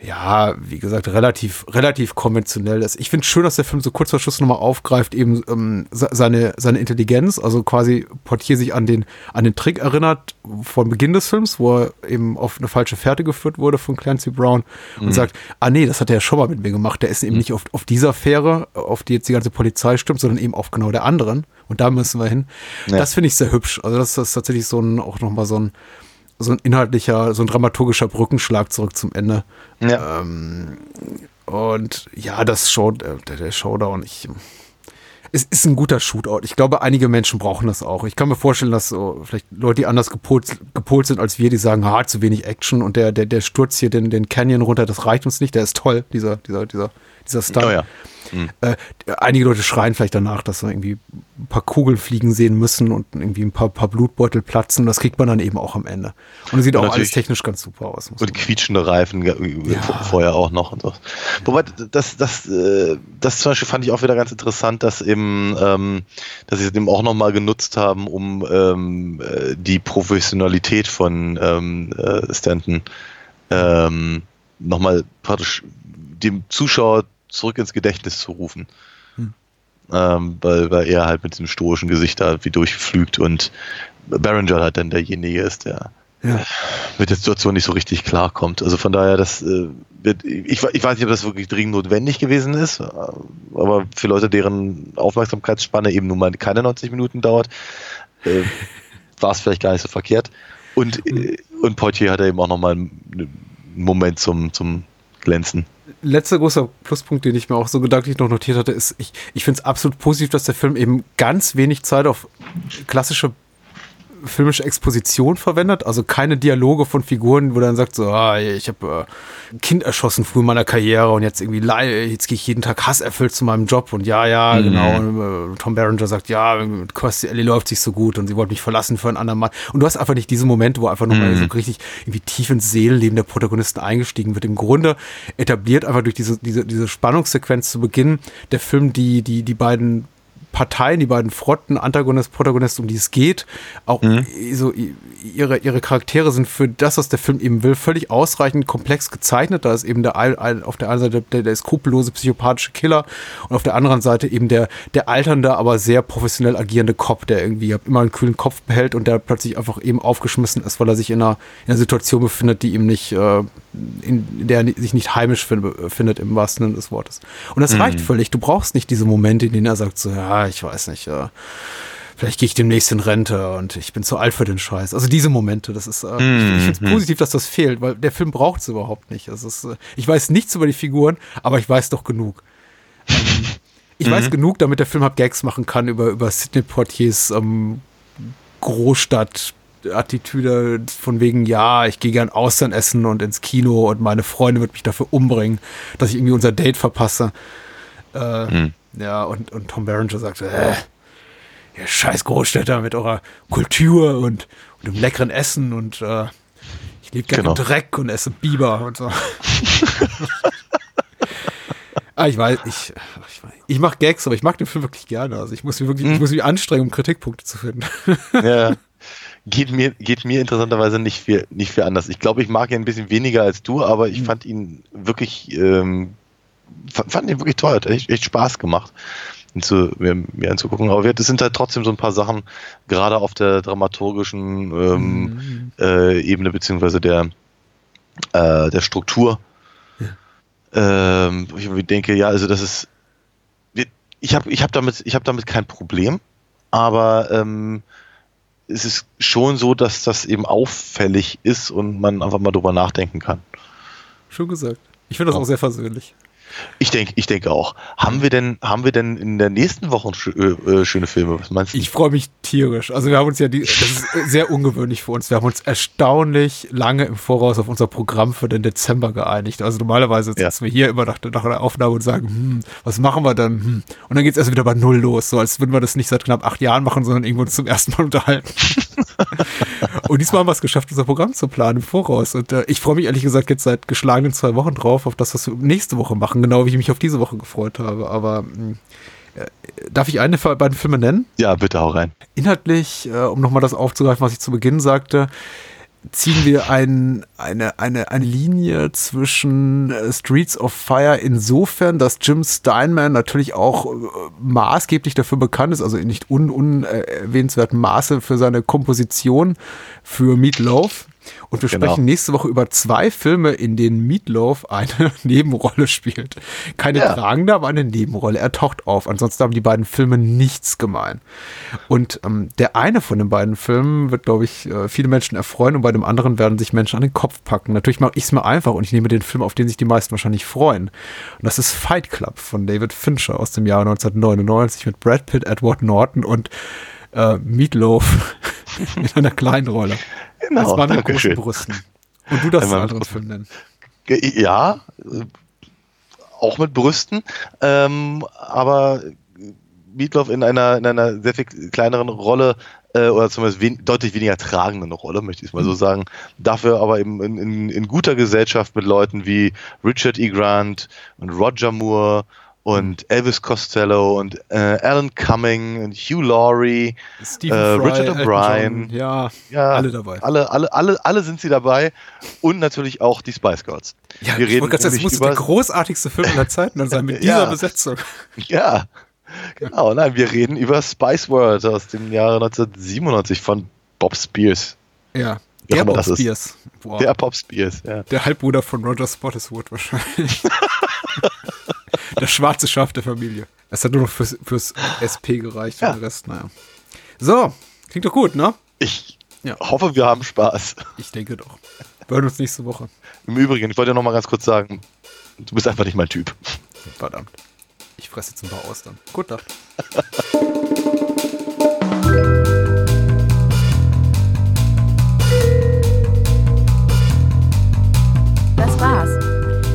ja, wie gesagt, relativ, relativ konventionell ist. Ich finde schön, dass der Film so kurz vor Schluss nochmal aufgreift, eben ähm, se- seine, seine Intelligenz, also quasi Portier sich an den, an den Trick erinnert vom Beginn des Films, wo er eben auf eine falsche Fährte geführt wurde von Clancy Brown und sagt, ah nee, das hat er ja schon mal mit mir gemacht. Der ist eben nicht auf, auf dieser Fähre, auf die jetzt die ganze Polizei stimmt, sondern eben auf genau der anderen. Und da müssen wir hin. Ja. Das finde ich sehr hübsch. Also das ist tatsächlich so ein, auch nochmal so ein, so ein inhaltlicher, so ein dramaturgischer Brückenschlag zurück zum Ende. Ja. Ähm, und ja, das Show, der, der Showdown, ich, es ist ein guter Shootout. Ich glaube, einige Menschen brauchen das auch. Ich kann mir vorstellen, dass so vielleicht Leute, die anders gepolt, gepolt sind als wir, die sagen, ha, zu wenig Action und der, der, der Sturz hier den, den Canyon runter, das reicht uns nicht. Der ist toll, dieser, dieser, dieser, dieser Stunt. Oh ja. Äh, einige Leute schreien vielleicht danach, dass sie irgendwie ein paar Kugeln fliegen sehen müssen und irgendwie ein paar, paar Blutbeutel platzen. Das kriegt man dann eben auch am Ende. Und es sieht Und auch alles technisch ganz super aus. Und quietschende Reifen ge- vorher auch noch und so. Wobei, das, das, äh, das zum Beispiel fand ich auch wieder ganz interessant, dass eben, ähm, dass sie es eben auch nochmal genutzt haben, um ähm, äh, die Professionalität von ähm, äh, Stanton ähm, nochmal praktisch dem Zuschauer zurück ins Gedächtnis zu rufen. Ähm, weil, weil er halt mit diesem stoischen Gesicht da wie durchflügt und Barringer halt dann derjenige ist, der Ja. mit der Situation nicht so richtig klarkommt. Also von daher, das äh, wird, ich, ich weiß nicht, ob das wirklich dringend notwendig gewesen ist, äh, aber für Leute, deren Aufmerksamkeitsspanne eben nun mal keine 90 Minuten dauert, äh, war es vielleicht gar nicht so verkehrt. Und, äh, und Poitier hat eben auch nochmal einen Moment zum, zum Glänzen. Letzter großer Pluspunkt, den ich mir auch so gedanklich noch notiert hatte, ist, ich, ich finde es absolut positiv, dass der Film eben ganz wenig Zeit auf klassische filmische Exposition verwendet, also keine Dialoge von Figuren, wo dann sagt so, ah, ich habe äh, ein Kind erschossen früh in meiner Karriere und jetzt irgendwie jetzt gehe ich jeden Tag hasserfüllt zu meinem Job und ja, ja, genau. Und, äh, Tom Berenger sagt, ja, mit Kirstie Ellie läuft sich so gut und sie wollte mich verlassen für einen anderen Mann. Und du hast einfach nicht diese Momente, wo einfach nochmal so richtig irgendwie tief ins Seelenleben der Protagonisten eingestiegen wird. Im Grunde etabliert einfach durch diese, diese, diese Spannungssequenz zu Beginn der Film die, die, die beiden Parteien, die beiden Fronten, Antagonist, Protagonist, um die es geht, auch so i- ihre, ihre Charaktere sind für das, was der Film eben will, völlig ausreichend komplex gezeichnet. Da ist eben der auf der einen Seite der, der skrupellose psychopathische Killer und auf der anderen Seite eben der, der alternde, aber sehr professionell agierende Cop, der irgendwie immer einen kühlen Kopf behält und der plötzlich einfach eben aufgeschmissen ist, weil er sich in einer, in einer Situation befindet, die ihm nicht, äh, in, der er sich nicht heimisch fin- findet, im wahrsten Sinne des Wortes. Und das reicht völlig. Du brauchst nicht diese Momente, in denen er sagt so, ja, ich weiß nicht, äh, vielleicht gehe ich demnächst in Rente und ich bin zu alt für den Scheiß. Also diese Momente, das ist, äh, ich, ich finde es positiv, dass das fehlt, weil der Film braucht es überhaupt nicht. Es ist, äh, ich weiß nichts über die Figuren, aber ich weiß doch genug. Ähm, ich weiß genug, damit der Film halt Gags machen kann über, über Sidney Poitiers ähm, Großstadt-Attitüde von wegen, ja, ich gehe gern Austern essen und ins Kino und meine Freundin wird mich dafür umbringen, dass ich irgendwie unser Date verpasse. Äh, Ja, und, und Tom Berenger sagt, äh, ihr scheiß Großstädter mit eurer Kultur und, und dem leckeren Essen und äh, ich lebe gerne Genau. Dreck und esse Biber und so. ah, ich weiß, ich, ich, ich mache Gags, aber ich mag den Film wirklich gerne. Also ich muss mich wirklich, ich muss mich anstrengen, um Kritikpunkte zu finden. Ja. Geht mir, geht mir interessanterweise nicht viel, nicht viel anders. Ich glaube, ich mag ihn ein bisschen weniger als du, aber ich fand ihn wirklich, ähm, fand, ihn wirklich toll. Hat echt, echt Spaß gemacht, ihn zu, mir, mir anzugucken. Aber wir- das sind halt trotzdem so ein paar Sachen, gerade auf der dramaturgischen ähm, äh, Ebene, beziehungsweise der, äh, der Struktur. Ähm, wo ich denke, ja, also das ist, ich habe ich hab damit, ich hab damit kein Problem, aber ähm, es ist schon so, dass das eben auffällig ist und man einfach mal drüber nachdenken kann. Schon gesagt. Ich finde das auch sehr versöhnlich. Ich denke, ich denke auch. Haben wir denn, haben wir denn in der nächsten Woche äh, äh, schöne Filme? Was meinst du? Ich freue mich tierisch. Also wir haben uns ja, die, das ist sehr ungewöhnlich für uns. Wir haben uns erstaunlich lange im Voraus auf unser Programm für den Dezember geeinigt. Also normalerweise Ja. sitzen wir hier immer nach, der- nach der Aufnahme und sagen, hm, was machen wir dann? Hm. Und dann geht es erst wieder bei Null los, so als würden wir das nicht seit knapp acht Jahren machen, sondern irgendwo uns zum ersten Mal unterhalten. und diesmal haben wir es geschafft, unser Programm zu planen im Voraus. Und äh, ich freue mich ehrlich gesagt jetzt seit geschlagenen zwei Wochen drauf, auf das, was wir nächste Woche machen, genau wie ich mich auf diese Woche gefreut habe. Aber mh, äh, darf ich eine der beiden Filme nennen? ja, bitte hau rein. Inhaltlich, äh, um nochmal das aufzugreifen, was ich zu Beginn sagte, ziehen wir ein, eine, eine, eine Linie zwischen äh, Streets of Fire insofern, dass Jim Steinman natürlich auch äh, maßgeblich dafür bekannt ist, also in nicht un, unerwähnenswertem Maße für seine Komposition für Meatloaf. Und wir Genau. sprechen nächste Woche über zwei Filme, in denen Meatloaf eine Nebenrolle spielt. Keine Ja. tragende, aber eine Nebenrolle. Er taucht auf. Ansonsten haben die beiden Filme nichts gemein. Und ähm, der eine von den beiden Filmen wird, glaube ich, äh, viele Menschen erfreuen und bei dem anderen werden sich Menschen an den Kopf packen. Natürlich mache ich es mir einfach und ich nehme den Film, auf den sich die meisten wahrscheinlich freuen. Und das ist Fight Club von David Fincher aus dem Jahr 1999 mit Brad Pitt, Edward Norton und äh, Meatloaf in einer kleinen Rolle. Genau, Als Mann mit großen Dankeschön. Brüsten. Und du darfst Ein einen anderen Film nennen. Ja, äh, auch mit Brüsten, ähm, aber Meatloaf in einer, in einer sehr viel kleineren Rolle äh, oder zumindest wen, deutlich weniger tragenden Rolle, möchte ich es mal so sagen. Dafür aber eben in, in, in guter Gesellschaft mit Leuten wie Richard E. Grant und Roger Moore und Elvis Costello und äh, Alan Cumming und Hugh Laurie, äh, Richard O'Brien. Ja, Ja, alle dabei. Alle, alle, alle, alle sind sie dabei und natürlich auch die Spice Girls. Ja, wir ich reden gerade sagen, muss der großartigste Film aller Zeiten dann sein mit dieser Ja. Besetzung. Ja, genau. Nein, wir reden über Spice World aus dem Jahre 1997 von Bob Spears. Ja, der Bob das ist. Spears. Boah. Der Bob Spears, ja. Der Halbbruder von Roger Spottiswoode wahrscheinlich. das schwarze Schaf der Familie. Es hat nur noch fürs, fürs SP gereicht Ja. und der Rest, naja. So, klingt doch gut, ne? Ich Ja. hoffe, wir haben Spaß. Ich denke doch. Wir hören uns nächste Woche. Im Übrigen, ich wollte ja noch mal ganz kurz sagen, du bist einfach nicht mein Typ. Verdammt. Ich fresse jetzt ein paar Austern. Gut Nacht.